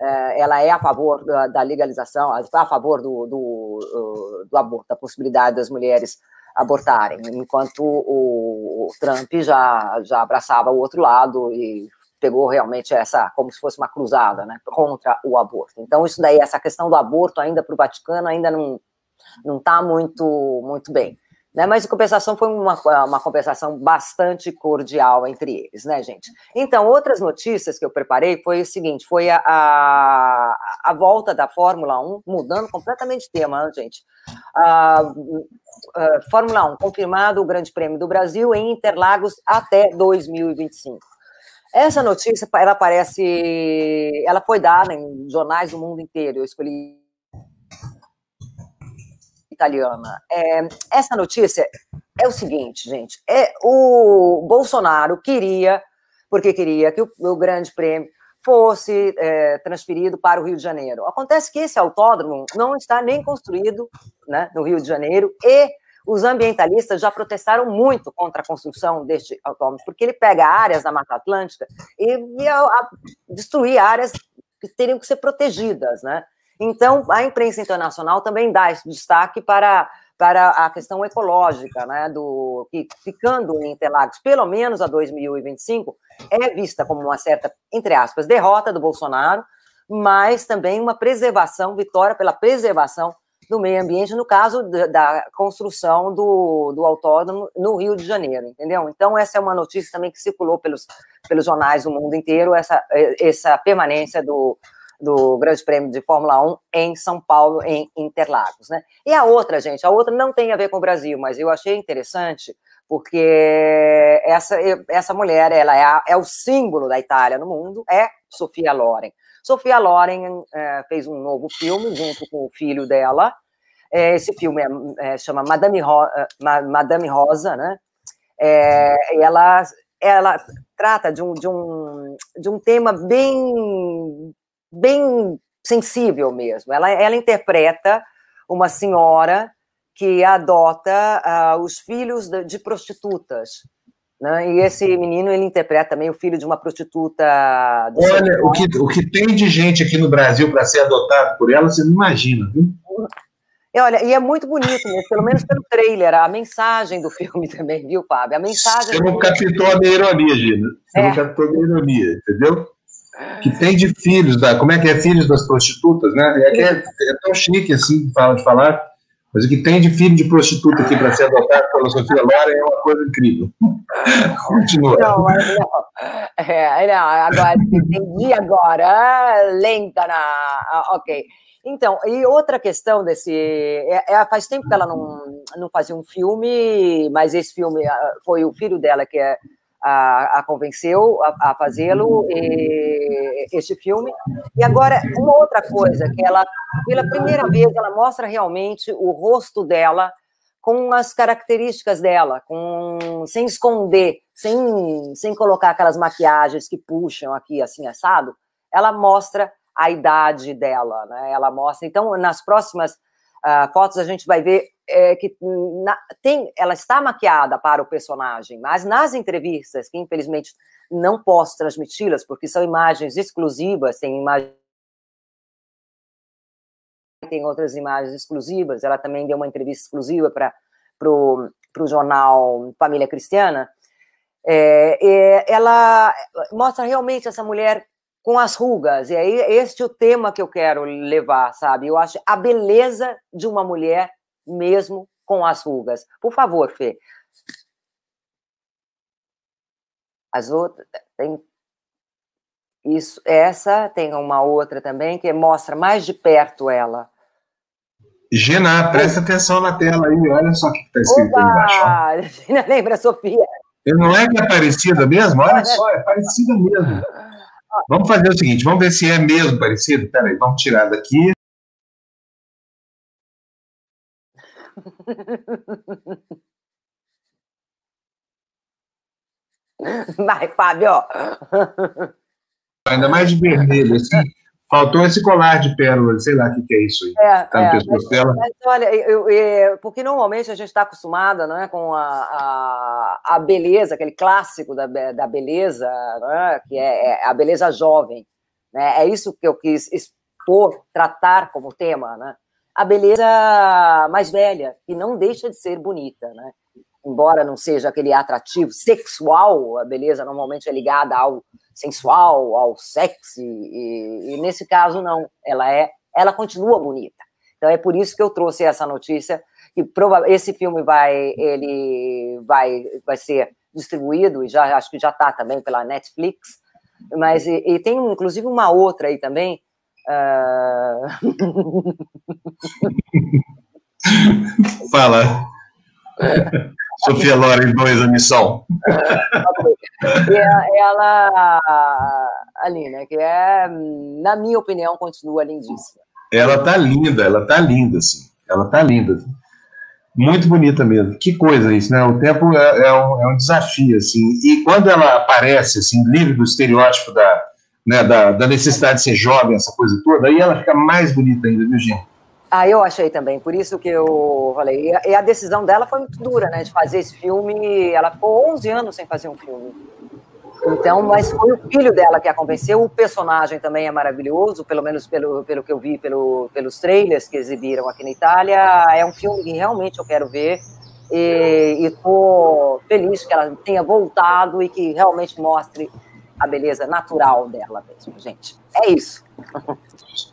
G: eh, ela é a favor da, legalização, está a favor do, do, do, aborto, da possibilidade das mulheres abortarem, enquanto o Trump já, já abraçava o outro lado e pegou realmente essa, como se fosse uma cruzada, né, contra o aborto. Então, isso daí, essa questão do aborto ainda para o Vaticano ainda não não está muito, muito bem. Né? Mas, em compensação, foi uma, uma conversação bastante cordial entre eles, né, gente? Então, outras notícias que eu preparei foi o seguinte, foi a, a, a volta da Fórmula 1, mudando completamente de tema, né, gente? A, Fórmula 1, confirmado o Grande Prêmio do Brasil em Interlagos até 2025. Essa notícia, ela aparece, ela foi dada em jornais do mundo inteiro, eu escolhi italiana. É, essa notícia é o seguinte, gente: é o Bolsonaro queria, porque queria que o, o Grande Prêmio fosse é, transferido para o Rio de Janeiro. Acontece que esse autódromo não está nem construído né, no Rio de Janeiro e os ambientalistas já protestaram muito contra a construção deste autódromo, porque ele pega áreas da Mata Atlântica e ia destruir áreas que teriam que ser protegidas, né? Então, a imprensa internacional também dá esse destaque para, para a questão ecológica, né, do, que ficando em Interlagos pelo menos a 2025, é vista como uma certa, entre aspas, derrota do Bolsonaro, mas também uma preservação, vitória pela preservação do meio ambiente, no caso da, construção do, do autódromo no Rio de Janeiro, entendeu? Então, essa é uma notícia também que circulou pelos, pelos jornais do mundo inteiro, essa, essa permanência do, do Grande Prêmio de Fórmula 1 em São Paulo, em Interlagos. Né? E a outra, gente, a outra não tem a ver com o Brasil, mas eu achei interessante porque essa, essa mulher ela é, a, é o símbolo da Itália no mundo, é Sofia Loren. Sofia Loren é, fez um novo filme junto com o filho dela. É, esse filme é, é chama Madame, Ro, é, Madame Rosa, né? É, ela, ela trata de um, de, um, de um tema bem bem sensível mesmo. Ela, ela interpreta uma senhora que adota uh, os filhos de, de, prostitutas. Né? E esse menino, ele interpreta também o filho de uma prostituta.
C: Olha, o que, o que tem de gente aqui no Brasil para ser adotado por ela, você não imagina, viu?
G: E olha, e é muito bonito, né? pelo menos pelo trailer, a mensagem do filme também, viu, Fábio? A mensagem.
C: Você não captou a minha ironia, Gina. Você é. não captou a minha ironia, entendeu? Que tem de filhos, da, como é que é filhos das prostitutas, né? É, é, é tão chique assim, fala de falar mas o que tem de filho de prostituta aqui para ser adotado pela Sofia Loren é uma coisa incrível. Continua. Não, não.
G: É, não, agora entendi agora. Lenta na. Ah, ok. Então, e outra questão desse. É, é, faz tempo que ela não, não fazia um filme, mas esse filme ah, foi o filho dela que é a, a convenceu a, a fazê-lo, este filme. E agora, uma outra coisa, que ela, pela primeira vez, ela mostra realmente o rosto dela com as características dela, com, sem esconder, sem, sem colocar aquelas maquiagens que puxam aqui, assim, assado, ela mostra a idade dela, né? Ela mostra. Então, nas próximas uh, fotos, a gente vai ver é, que na, tem, ela está maquiada para o personagem, mas nas entrevistas, que infelizmente não posso transmiti-las, porque são imagens exclusivas, tem imagens tem outras imagens exclusivas. Ela também deu uma entrevista exclusiva para o jornal Família Cristiana. É, é, ela mostra realmente essa mulher com as rugas. E aí, este é o tema que eu quero levar, sabe? Eu acho a beleza de uma mulher mesmo com as rugas. Por favor, Fê. As outras tem isso, essa tem uma outra também que mostra mais de perto ela.
C: Gina, presta atenção na tela aí, olha só o que está escrito Oba! aí
G: embaixo. Gina lembra, Sofia.
C: Não é que é parecida mesmo? Olha só, é parecida mesmo. Vamos fazer o seguinte, vamos ver se é mesmo parecido. Peraí, vamos tirar daqui.
G: Vai, Fábio.
C: Ainda mais de vermelho, assim. Faltou esse colar de pérolas, sei lá o que, que, é isso aí. É, tá é,
G: mas, mas, olha, eu, eu, porque normalmente a gente está acostumada né, com a, a, a, beleza, aquele clássico da, da beleza, né, que é, é, a beleza jovem. Né, é isso que eu quis expor, tratar como tema. Né? a beleza mais velha, que não deixa de ser bonita, né? Embora não seja aquele atrativo sexual, a beleza normalmente é ligada ao sensual, ao sexy, e, e nesse caso não, ela é, ela continua bonita. Então é por isso que eu trouxe essa notícia que esse filme vai ele vai vai ser distribuído e já acho que já está também pela Netflix, mas e, e, tem inclusive uma outra aí também Uh...
C: Fala. Sofia Loren 2, a missão.
G: e ela, ali, né, que é, na minha opinião, continua lindíssima.
C: Ela tá linda, ela tá linda, assim. Ela tá linda. Muito bonita mesmo. Que coisa isso, né? O tempo é, é, um, é um desafio, assim. E quando ela aparece, assim, livre do estereótipo da, né, da, da, necessidade de ser jovem, essa coisa toda, aí ela fica mais bonita ainda, viu, gente?
G: Ah, eu achei também, por isso que eu falei. E a decisão dela foi muito dura, né, de fazer esse filme. Ela ficou 11 anos sem fazer um filme. Então, mas foi o filho dela que a convenceu. O personagem também é maravilhoso, pelo menos pelo, pelo que eu vi pelo, pelos trailers que exibiram aqui na Itália. É um filme que realmente eu quero ver. E estou feliz que ela tenha voltado e que realmente mostre a beleza natural dela mesmo, gente. É isso.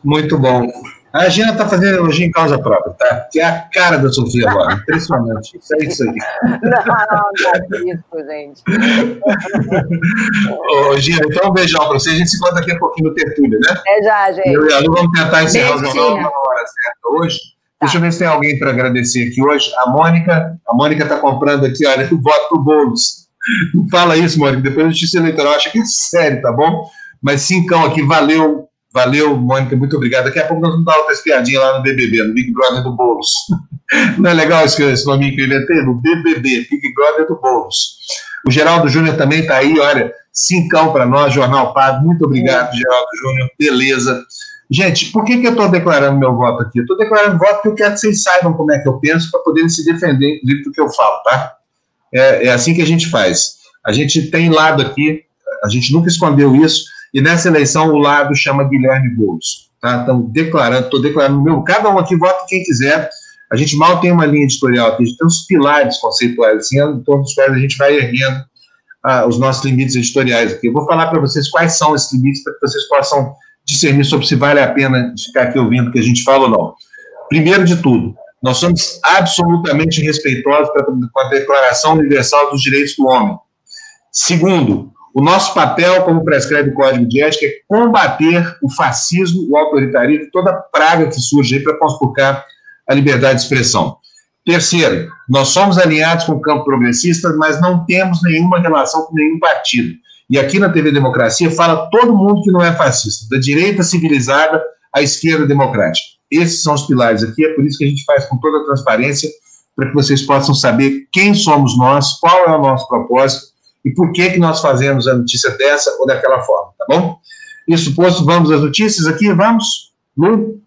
C: Muito bom. A Gina está fazendo elogio em causa própria, tá? Que é a cara da Sofia agora. Impressionante. Isso é isso aí. Não, não, não é isso, gente. Ô, Gina, então um beijão para você. A gente se encontra daqui a pouquinho no Tertúlio, né?
G: É já, gente. Eu
C: e a Lu vamos tentar encerrar o jornal na hora certa hoje. Tá. Deixa eu ver se tem alguém para agradecer aqui hoje. A Mônica. A Mônica está comprando aqui, olha, o voto pro Boulos. Não fala isso, Mônica. Depois a justiça eleitoral acha que é sério, tá bom? Mas cincão aqui, valeu, valeu, Mônica, muito obrigado. Daqui a pouco nós vamos dar outra espiadinha lá no BBB, no Big Brother do Boulos. Não é legal esse, esse nome que eu inventei? No BBB, Big Brother do Boulos. O Geraldo Júnior também está aí, olha, cincão para nós, Jornal Pago. Muito obrigado, é. Geraldo Júnior, beleza. Gente, por que, que eu estou declarando meu voto aqui? Eu estou declarando voto porque eu quero que vocês saibam como é que eu penso para poderem se defender do que eu falo, tá? É, é assim que a gente faz. A gente tem lado aqui, a gente nunca escondeu isso, e nessa eleição o lado chama Guilherme Boulos. Tá? Então, declarando, estou declarando meu, cada um aqui vota quem quiser. A gente mal tem uma linha editorial aqui, a gente tem uns pilares conceituais, assim, em torno dos quais a gente vai erguendo ah, os nossos limites editoriais aqui. Eu vou falar para vocês quais são esses limites para que vocês possam discernir sobre se vale a pena ficar aqui ouvindo o que a gente fala ou não. Primeiro de tudo, nós somos absolutamente respeitosos com a Declaração Universal dos Direitos do Homem. Segundo, o nosso papel, como prescreve o Código de Ética, é combater o fascismo, o autoritarismo, toda a praga que surge para conspurcar a liberdade de expressão. Terceiro, nós somos alinhados com o campo progressista, mas não temos nenhuma relação com nenhum partido. E aqui na TV Democracia fala todo mundo que não é fascista, da direita civilizada à esquerda democrática. Esses são os pilares aqui, é por isso que a gente faz com toda a transparência, para que vocês possam saber quem somos nós, qual é o nosso propósito e por que, que nós fazemos a notícia dessa ou daquela forma, tá bom? Isso posto, vamos às notícias aqui, vamos?
A: Lu?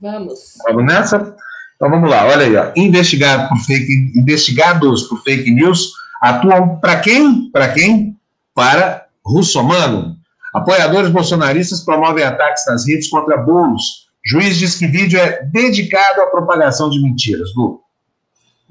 A: Vamos.
C: Vamos nessa? Então vamos lá, olha aí, ó. Investigado por fake, investigados por fake news atuam para quem? Para quem? Para Russomano. Apoiadores bolsonaristas promovem ataques nas redes contra bolos. Juiz diz que vídeo é dedicado à propagação de mentiras. Lu.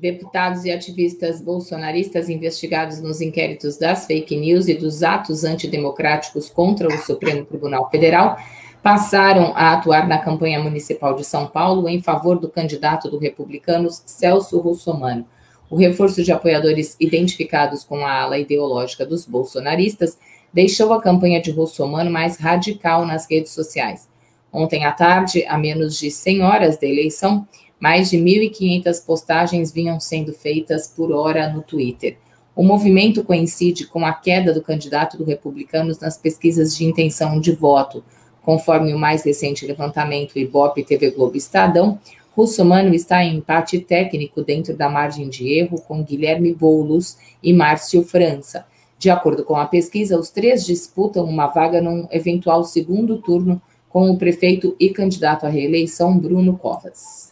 A: Deputados e ativistas bolsonaristas investigados nos inquéritos das fake news e dos atos antidemocráticos contra o Supremo Tribunal Federal passaram a atuar na campanha municipal de São Paulo em favor do candidato do Republicanos Celso Russomano. O reforço de apoiadores identificados com a ala ideológica dos bolsonaristas deixou a campanha de Russomano mais radical nas redes sociais. Ontem à tarde, a menos de 100 horas da eleição, mais de 1.500 postagens vinham sendo feitas por hora no Twitter. O movimento coincide com a queda do candidato do Republicanos nas pesquisas de intenção de voto, Conforme o mais recente levantamento Ibope TV Globo Estadão, Russomano está em empate técnico dentro da margem de erro com Guilherme Boulos e Márcio França. De acordo com a pesquisa, os três disputam uma vaga num eventual segundo turno com o prefeito e candidato à reeleição Bruno Covas.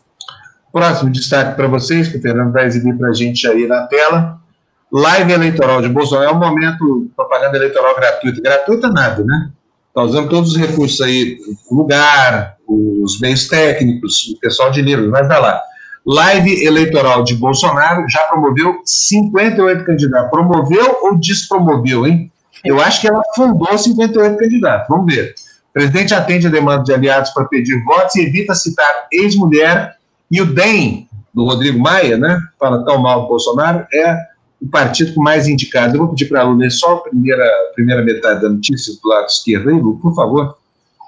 C: Próximo destaque para vocês, que o Fernando vai exibir para a gente aí na tela. Live eleitoral de Bolsonaro é um momento propaganda eleitoral gratuita. Gratuita nada, né? Está usando todos os recursos aí, o lugar, os meios técnicos, o pessoal de livros, mas vai lá. Live eleitoral de Bolsonaro já promoveu 58 candidatos. Promoveu ou despromoveu, hein? Eu acho que ela fundou 58 candidatos. Vamos ver. O presidente atende a demanda de aliados para pedir votos e evita citar ex-mulher. E o DEM, do Rodrigo Maia, né? Fala tão mal do Bolsonaro, é o partido mais indicado. Eu vou pedir para a Lu só a primeira, primeira metade da notícia do lado esquerdo, hein, Lu, por favor.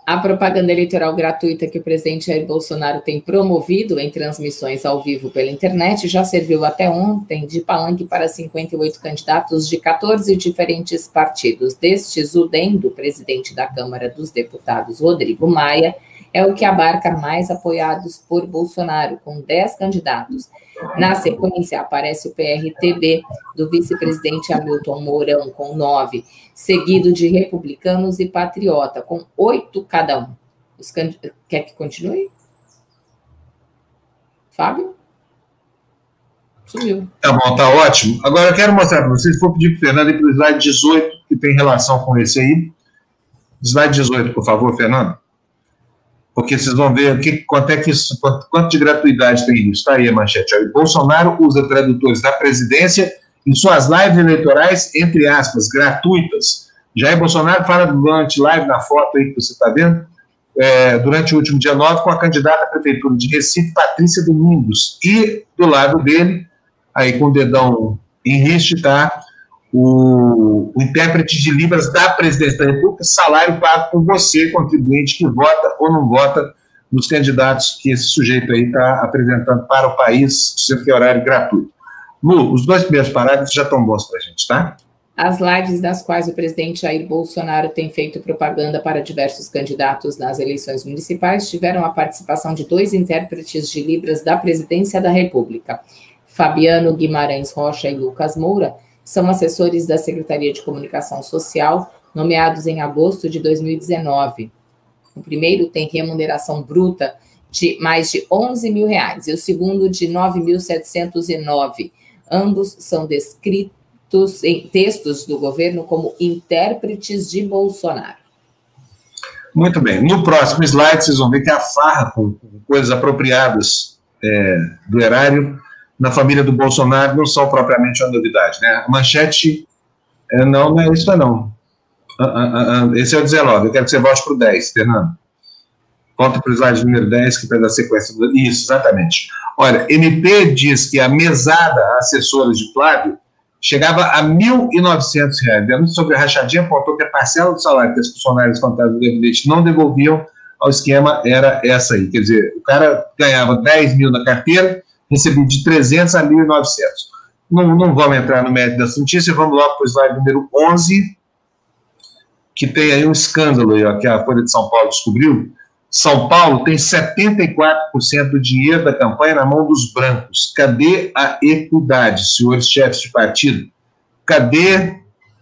A: A propaganda eleitoral gratuita que o presidente Jair Bolsonaro tem promovido em transmissões ao vivo pela internet já serviu até ontem de palanque para 58 candidatos de 14 diferentes partidos. Destes, o DEM, do presidente da Câmara dos Deputados, Rodrigo Maia, é o que abarca mais apoiados por Bolsonaro, com 10 candidatos. Na sequência, aparece o PRTB do vice-presidente Hamilton Mourão, com 9, seguido de republicanos e patriota, com 8 cada um. Os cand... Quer que continue? Fábio? Sumiu.
C: Tá bom, tá ótimo. Agora eu quero mostrar para vocês, vou pedir para o Fernando ir para o slide 18, que tem relação com esse aí. Slide 18, por favor, Fernando porque vocês vão ver que, quanto é que isso, quanto, quanto de gratuidade tem isso. Está aí a manchete. O Bolsonaro usa tradutores da presidência em suas lives eleitorais, entre aspas, gratuitas. Jair Bolsonaro fala durante live na foto aí que você está vendo, é, durante o último dia 9, com a candidata à prefeitura de Recife, Patrícia Domingos. E do lado dele, aí com o dedão em riste, está o, o, intérprete de Libras da Presidência da República, salário pago por você, contribuinte que vota ou não vota nos candidatos que esse sujeito aí está apresentando para o país, sendo que é horário gratuito. Lu, os dois primeiros parágrafos já estão bons para a gente, tá?
A: As lives das quais o presidente Jair Bolsonaro tem feito propaganda para diversos candidatos nas eleições municipais tiveram a participação de dois intérpretes de Libras da Presidência da República, Fabiano Guimarães Rocha e Lucas Moura, são assessores da Secretaria de Comunicação Social, nomeados em agosto de 2019. O primeiro tem remuneração bruta de mais de 11 mil reais e o segundo de 9.709. Ambos são descritos textos, textos do governo como intérpretes de Bolsonaro.
C: Muito bem. No próximo slide, vocês vão ver que a farra com coisas apropriadas é, do erário na família do Bolsonaro não são propriamente uma novidade. Né? A manchete, é, não, não é isso, não. Ah, ah, ah, esse é o 19. Eu quero que você volte para o 10, Fernando. Volta para o slide número 10, que faz a sequência. Do... Isso, exatamente. Olha, MP diz que a mesada assessora de Flávio chegava a R$ 1.900. Denúncia sobre a rachadinha apontou que a parcela do salário que os funcionários contábeis do gabinete não devolviam ao esquema era essa aí. Quer dizer, o cara ganhava 10 mil na carteira, recebia de 300 a 1.900. Não, não vamos entrar no mérito dessa notícia, vamos logo para o slide número 11, que tem aí um escândalo aí, ó, que a Folha de São Paulo descobriu. São Paulo tem 74% do dinheiro da campanha na mão dos brancos. Cadê a equidade, senhores chefes de partido? Cadê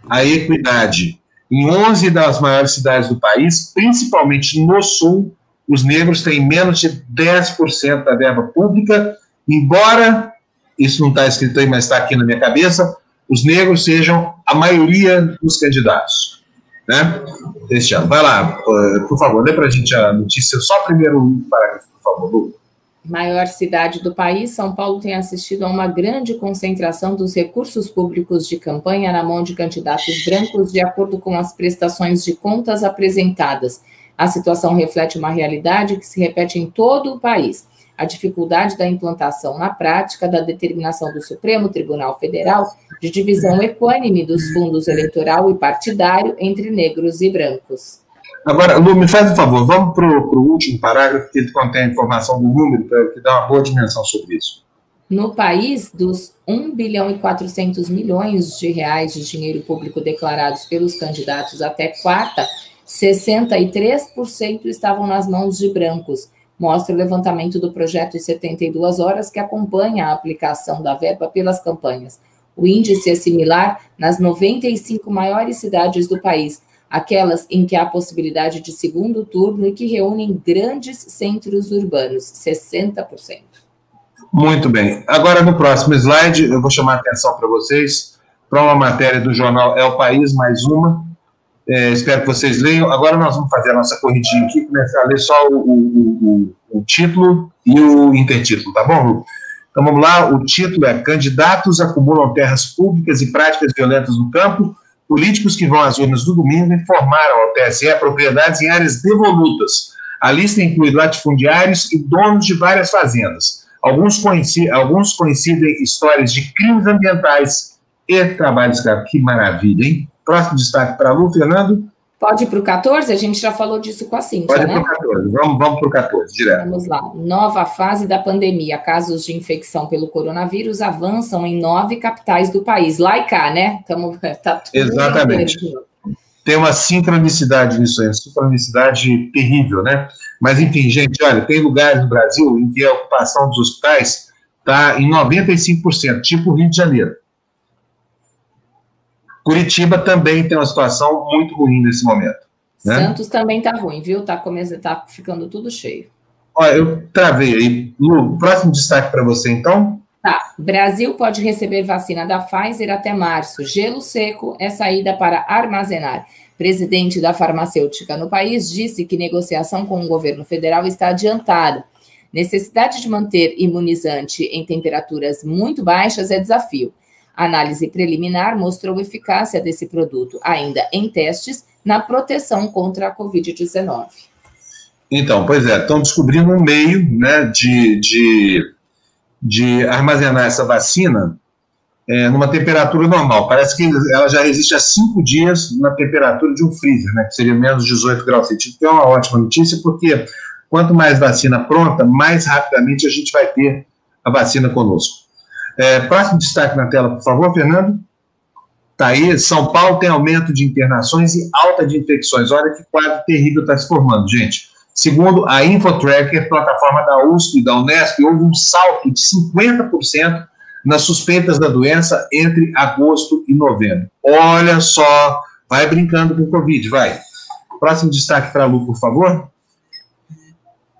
C: a equidade? Em 11 das maiores cidades do país, principalmente no Sul, os negros têm menos de 10% da verba pública, embora, isso não está escrito aí, mas está aqui na minha cabeça, os negros sejam a maioria dos candidatos. Né? Cristiano, vai lá, por favor, lê para a gente a notícia, só o primeiro parágrafo, por favor, Lu.
A: Maior cidade do país, São Paulo tem assistido a uma grande concentração dos recursos públicos de campanha na mão de candidatos brancos, de acordo com as prestações de contas apresentadas. A situação reflete uma realidade que se repete em todo o país a dificuldade da implantação na prática da determinação do Supremo Tribunal Federal de divisão equânime dos fundos eleitoral e partidário entre negros e brancos.
C: Agora, Lu, me faz um favor, vamos para o último parágrafo, que ele contém a informação do número, para que dá uma boa dimensão sobre isso.
A: No país, dos 1 bilhão e 400 milhões de reais de dinheiro público declarados pelos candidatos até quarta, 63% estavam nas mãos de brancos mostra o levantamento do projeto em 72 horas que acompanha a aplicação da verba pelas campanhas. O índice é similar nas 95 maiores cidades do país, aquelas em que há possibilidade de segundo turno e que reúnem grandes centros urbanos, 60%.
C: Muito bem. Agora, no próximo slide, eu vou chamar a atenção para vocês para uma matéria do jornal É o País, mais uma, é, espero que vocês leiam. Agora nós vamos fazer a nossa corridinha aqui, começar a ler só o, o, o, o título e o intertítulo, tá bom, Lu? Então vamos lá, o título é Candidatos acumulam terras públicas e práticas violentas no campo. Políticos que vão às urnas do domingo informaram ao TSE propriedades em áreas devolutas. A lista inclui latifundiários e donos de várias fazendas. Alguns, coincidem, alguns coincidem histórias de crimes ambientais e trabalho escravo. Que maravilha, hein? Próximo destaque para a Lu, Fernando.
A: Pode ir para o 14? A gente já falou disso com a Cintia, Pode
C: né? Pode ir para o 14. Vamos, vamos para o 14, direto.
A: Vamos lá. Nova fase da pandemia. Casos de infecção pelo coronavírus avançam em nove capitais do país. Lá e cá, né? Tamo,
C: tá Exatamente. Tem uma sincronicidade nisso aí, uma sincronicidade terrível, né? Mas, enfim, gente, olha, tem lugares no Brasil em que a ocupação dos hospitais está em 95%, tipo Rio de Janeiro. Curitiba também tem uma situação muito ruim nesse momento.
A: Né? Santos também está ruim, viu? Está começando, tá ficando tudo cheio.
C: Olha, eu travei aí. Lu, próximo destaque para você, então.
A: Tá. Brasil pode receber vacina da Pfizer até março. Gelo seco é saída para armazenar. Presidente da farmacêutica no país disse que negociação com o governo federal está adiantada. Necessidade de manter imunizante em temperaturas muito baixas é desafio. Análise preliminar mostrou eficácia desse produto, ainda em testes, na proteção contra a Covid-19.
C: Então, pois é, estão descobrindo um meio né, de, de, de armazenar essa vacina é, numa temperatura normal. Parece que ela já resiste há cinco dias na temperatura de um freezer, né, que seria menos 18 graus Celsius. Que é uma ótima notícia, porque quanto mais vacina pronta, mais rapidamente a gente vai ter a vacina conosco. É, próximo destaque na tela, por favor, Fernando. Está aí, São Paulo tem aumento de internações e alta de infecções. Olha que quadro terrível está se formando, gente. Segundo a Infotracker, plataforma da USP e da Unesp, houve um salto de 50% nas suspeitas da doença entre agosto e novembro. Olha só, vai brincando com o Covid, vai. Próximo destaque para a Lu, por favor.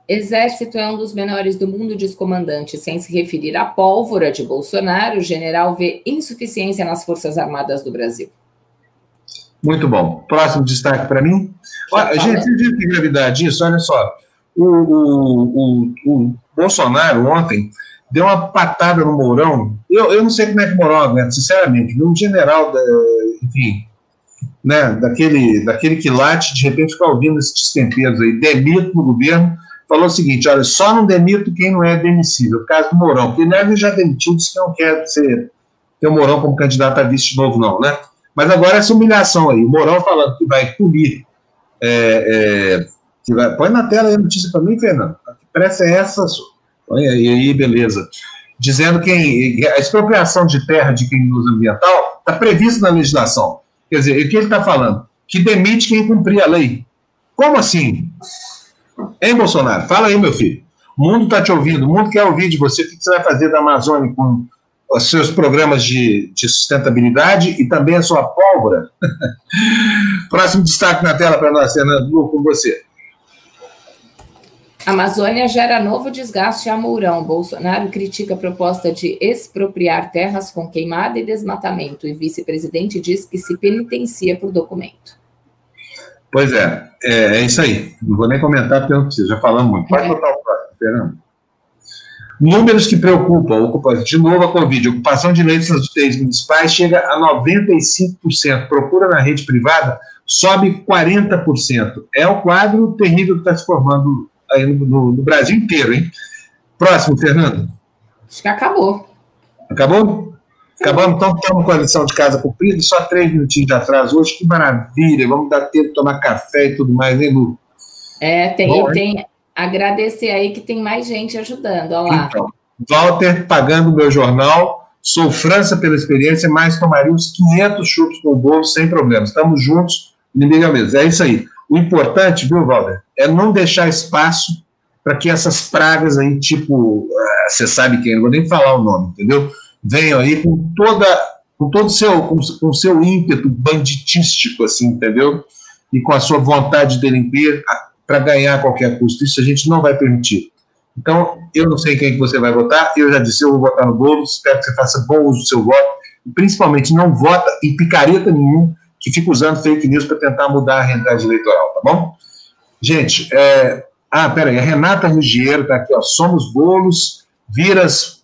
A: Exército é um dos menores do mundo, diz comandante. Sem se referir à pólvora de Bolsonaro, o general vê insuficiência nas Forças Armadas do Brasil.
C: Muito bom. Próximo destaque para mim. Olha, gente, vocês viram que gravidade isso? Olha só. O, o, o, o, Bolsonaro ontem deu uma patada no Mourão. Eu, eu não sei como é que o Mourão aguenta, sinceramente. Um general, da, enfim, né, daquele, daquele quilate, de repente ficar ouvindo esses destemperos aí, demito no governo, falou o seguinte: olha, só não demito quem não é demissível. O caso do Mourão, porque ele já demitiu, disse que não quer ser, ter o Mourão como candidato a vice de novo, não, né? Mas agora essa humilhação aí, o Mourão falando que vai punir. É, é, que vai, põe na tela aí a notícia para mim, Fernando. Que pressa é essa? Põe aí, beleza. Dizendo que a expropriação de terra de criminoso ambiental está prevista na legislação. Quer dizer, o que ele está falando? Que demite quem cumprir a lei. Como assim? Hein, Bolsonaro? Fala aí, meu filho. O mundo está te ouvindo, o mundo quer ouvir de você. O que você vai fazer da Amazônia com os seus programas de, de sustentabilidade e também a sua pólvora? Próximo destaque na tela para nós, Fernando com você.
A: Amazônia gera novo desgaste a Mourão. Bolsonaro critica a proposta de expropriar terras com queimada e desmatamento e vice-presidente diz que se penitencia por documento.
C: Pois é, é, é, isso aí. Não vou nem comentar porque eu não preciso, já falamos muito. Pode é. botar o próximo, Fernando. Números que preocupam. Ocupação, de novo a Covid. Ocupação de leitos nas UTIs municipais chega a 95%. Procura na rede privada sobe 40%. É o quadro terrível que está se formando aí no, no, no, Brasil inteiro, hein? Próximo, Fernando.
A: Acho que acabou.
C: Acabou? Acabamos, então, estamos com a lição de casa cumprida, só três minutinhos de atraso hoje, que maravilha, vamos dar tempo de tomar café e tudo mais, hein, Lu?
A: É, tem, Bom, tem, agradecer aí que tem mais gente ajudando, olha lá. Então,
C: Walter, pagando o meu jornal, sou França pela experiência, mas tomaria uns 500 chupos com o bolo sem problemas. Estamos juntos, inimigo é mesmo. É isso aí. O importante, viu, Walter, é não deixar espaço para que essas pragas aí, tipo, ah, você sabe quem, não vou nem falar o nome, entendeu? Venham aí com toda com todo seu, com, com seu ímpeto banditístico, assim, entendeu? E com a sua vontade de delinquir para ganhar a qualquer custo. Isso a gente não vai permitir. Então, eu não sei quem que você vai votar, eu já disse, eu vou votar no bolo, espero que você faça bom uso do seu voto, e principalmente não vota em picareta nenhum que fica usando fake news para tentar mudar a realidade eleitoral, tá bom? Gente, é... ah, peraí, a Renata Ruggiero está aqui, ó, somos bolos, viras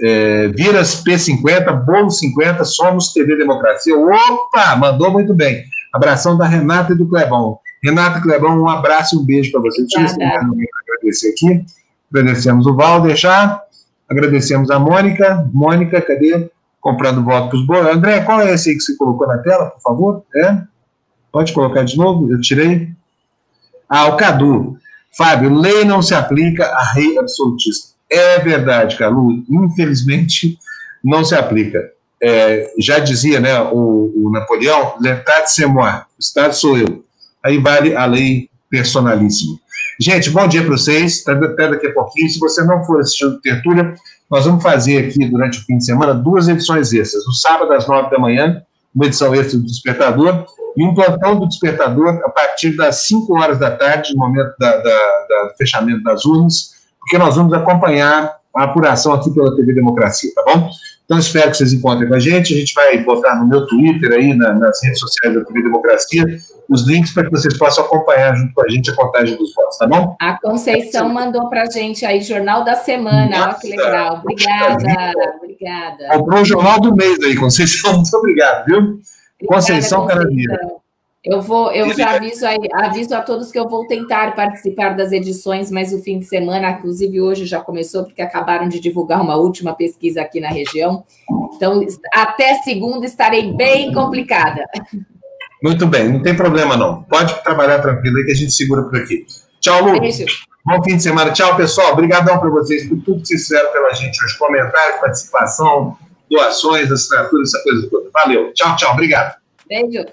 C: é, Viras P50, Bolo 50, Somos TV Democracia. Opa, mandou muito bem. Abração da Renata e do Clebão. Renata e Clebão, um abraço e um beijo para vocês. Agradecer aqui. Agradecemos o Valder já. Agradecemos a Mônica. Mônica, cadê? Comprando voto para os bolos. André, qual é esse aí que você colocou na tela, por favor? É? Pode colocar de novo? Eu tirei. Ah, o Cadu. Fábio, lei não se aplica a rei absolutista. É verdade, Calu. Infelizmente, não se aplica. É, já dizia né, o, o Napoleão, l'état c'est moi, o Estado sou eu. Aí vale a lei personalíssima. Gente, bom dia para vocês. Até daqui a pouquinho. Se você não for assistindo Tertúlia, nós vamos fazer aqui durante o fim de semana duas edições extras. No sábado, às nove da manhã, uma edição extra do Despertador, e um plantão do Despertador a partir das cinco horas da tarde, no momento da, do fechamento das urnas, porque nós vamos acompanhar a apuração aqui pela TV Democracia, tá bom? Então, espero que vocês encontrem com a gente. A gente vai botar no meu Twitter aí, na, nas redes sociais da TV Democracia, os links para que vocês possam acompanhar junto com a gente a contagem dos votos, tá bom?
A: A Conceição é, mandou para a gente aí, Jornal da Semana. Olha que legal. Obrigada, obrigada.
C: Comprou o Jornal do Mês aí, Conceição. Muito obrigado, viu? Obrigada, Conceição, Conceição.
A: Eu vou, eu já aviso, aviso a todos que eu vou tentar participar das edições, mas o fim de semana, inclusive hoje já começou, porque acabaram de divulgar uma última pesquisa aqui na região. Então, até segunda estarei bem complicada.
C: Muito bem, não tem problema não. Pode trabalhar tranquilo aí que a gente segura por aqui. Tchau, Lu. Beijo. Bom fim de semana. Tchau, pessoal. Obrigadão para vocês por tudo que vocês fizeram pela gente hoje. Comentários, participação, doações, assinaturas, essa coisa toda. Valeu. Tchau, tchau. Obrigado.
A: Beijo.